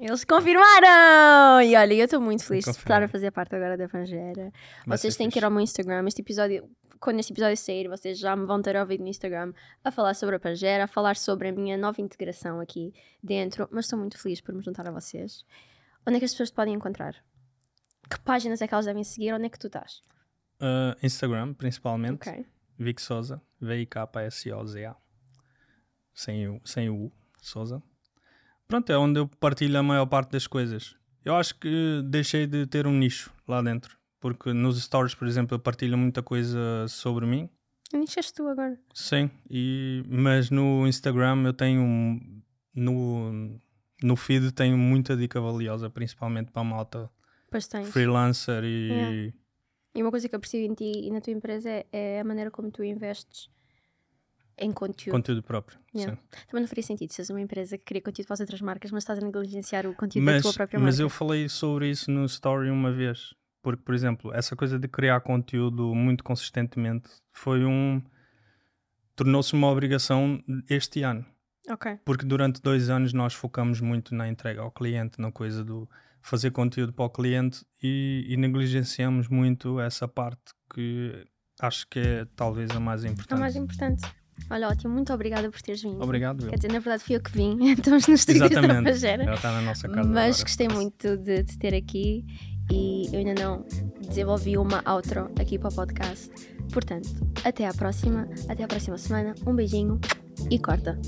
Eles confirmaram! E olha, eu estou muito feliz de estar a fazer parte agora da Pangera. Vai Vocês têm que ir fixe. ao meu Instagram. Este episódio, quando este episódio sair, vocês já me vão ter ouvido no Instagram a falar sobre a Pangera, a falar sobre a minha nova integração aqui dentro. Mas estou muito feliz por me juntar a vocês. Onde é que as pessoas te podem encontrar? Que páginas é que elas devem seguir? Onde é que tu estás? Ah, Instagram, principalmente. Ok. Vic Souza, V-I-K-S-O-Z-A. Sem o, sem o U, Souza. Pronto, é onde eu partilho a maior parte das coisas. Eu acho que deixei de ter um nicho lá dentro. Porque nos stories, por exemplo, eu partilho muita coisa sobre mim. Iniciaste tu agora. Sim, e, mas no Instagram eu tenho. No, no feed tenho muita dica valiosa, principalmente para a malta Pois tens. freelancer e, Yeah. E uma coisa que eu percebo em ti e na tua empresa é, é a maneira como tu investes em conteúdo. Conteúdo próprio. Yeah. Sim. Também não faria sentido se és uma empresa que cria conteúdo para as outras marcas, mas estás a negligenciar o conteúdo Mas, da tua própria marca. mas eu falei sobre isso no story uma vez. Porque, por exemplo, essa coisa de criar conteúdo muito consistentemente foi um. tornou-se uma obrigação este ano. Ok. Porque durante dois anos nós focamos muito na entrega ao cliente, na coisa do fazer conteúdo para o cliente e, e negligenciamos muito essa parte que acho que é talvez a mais É importante. mais importante. Olha, ótimo, muito obrigada por teres vindo. Obrigado. Quer dizer, na verdade fui eu que vim, [LAUGHS] estamos no estúdio da Exatamente. Pajera. Ela está na nossa casa. Mas agora. gostei muito de te ter aqui e eu ainda não desenvolvi uma outro aqui para o podcast. Portanto, até à próxima, até à próxima semana. Um beijinho e corta.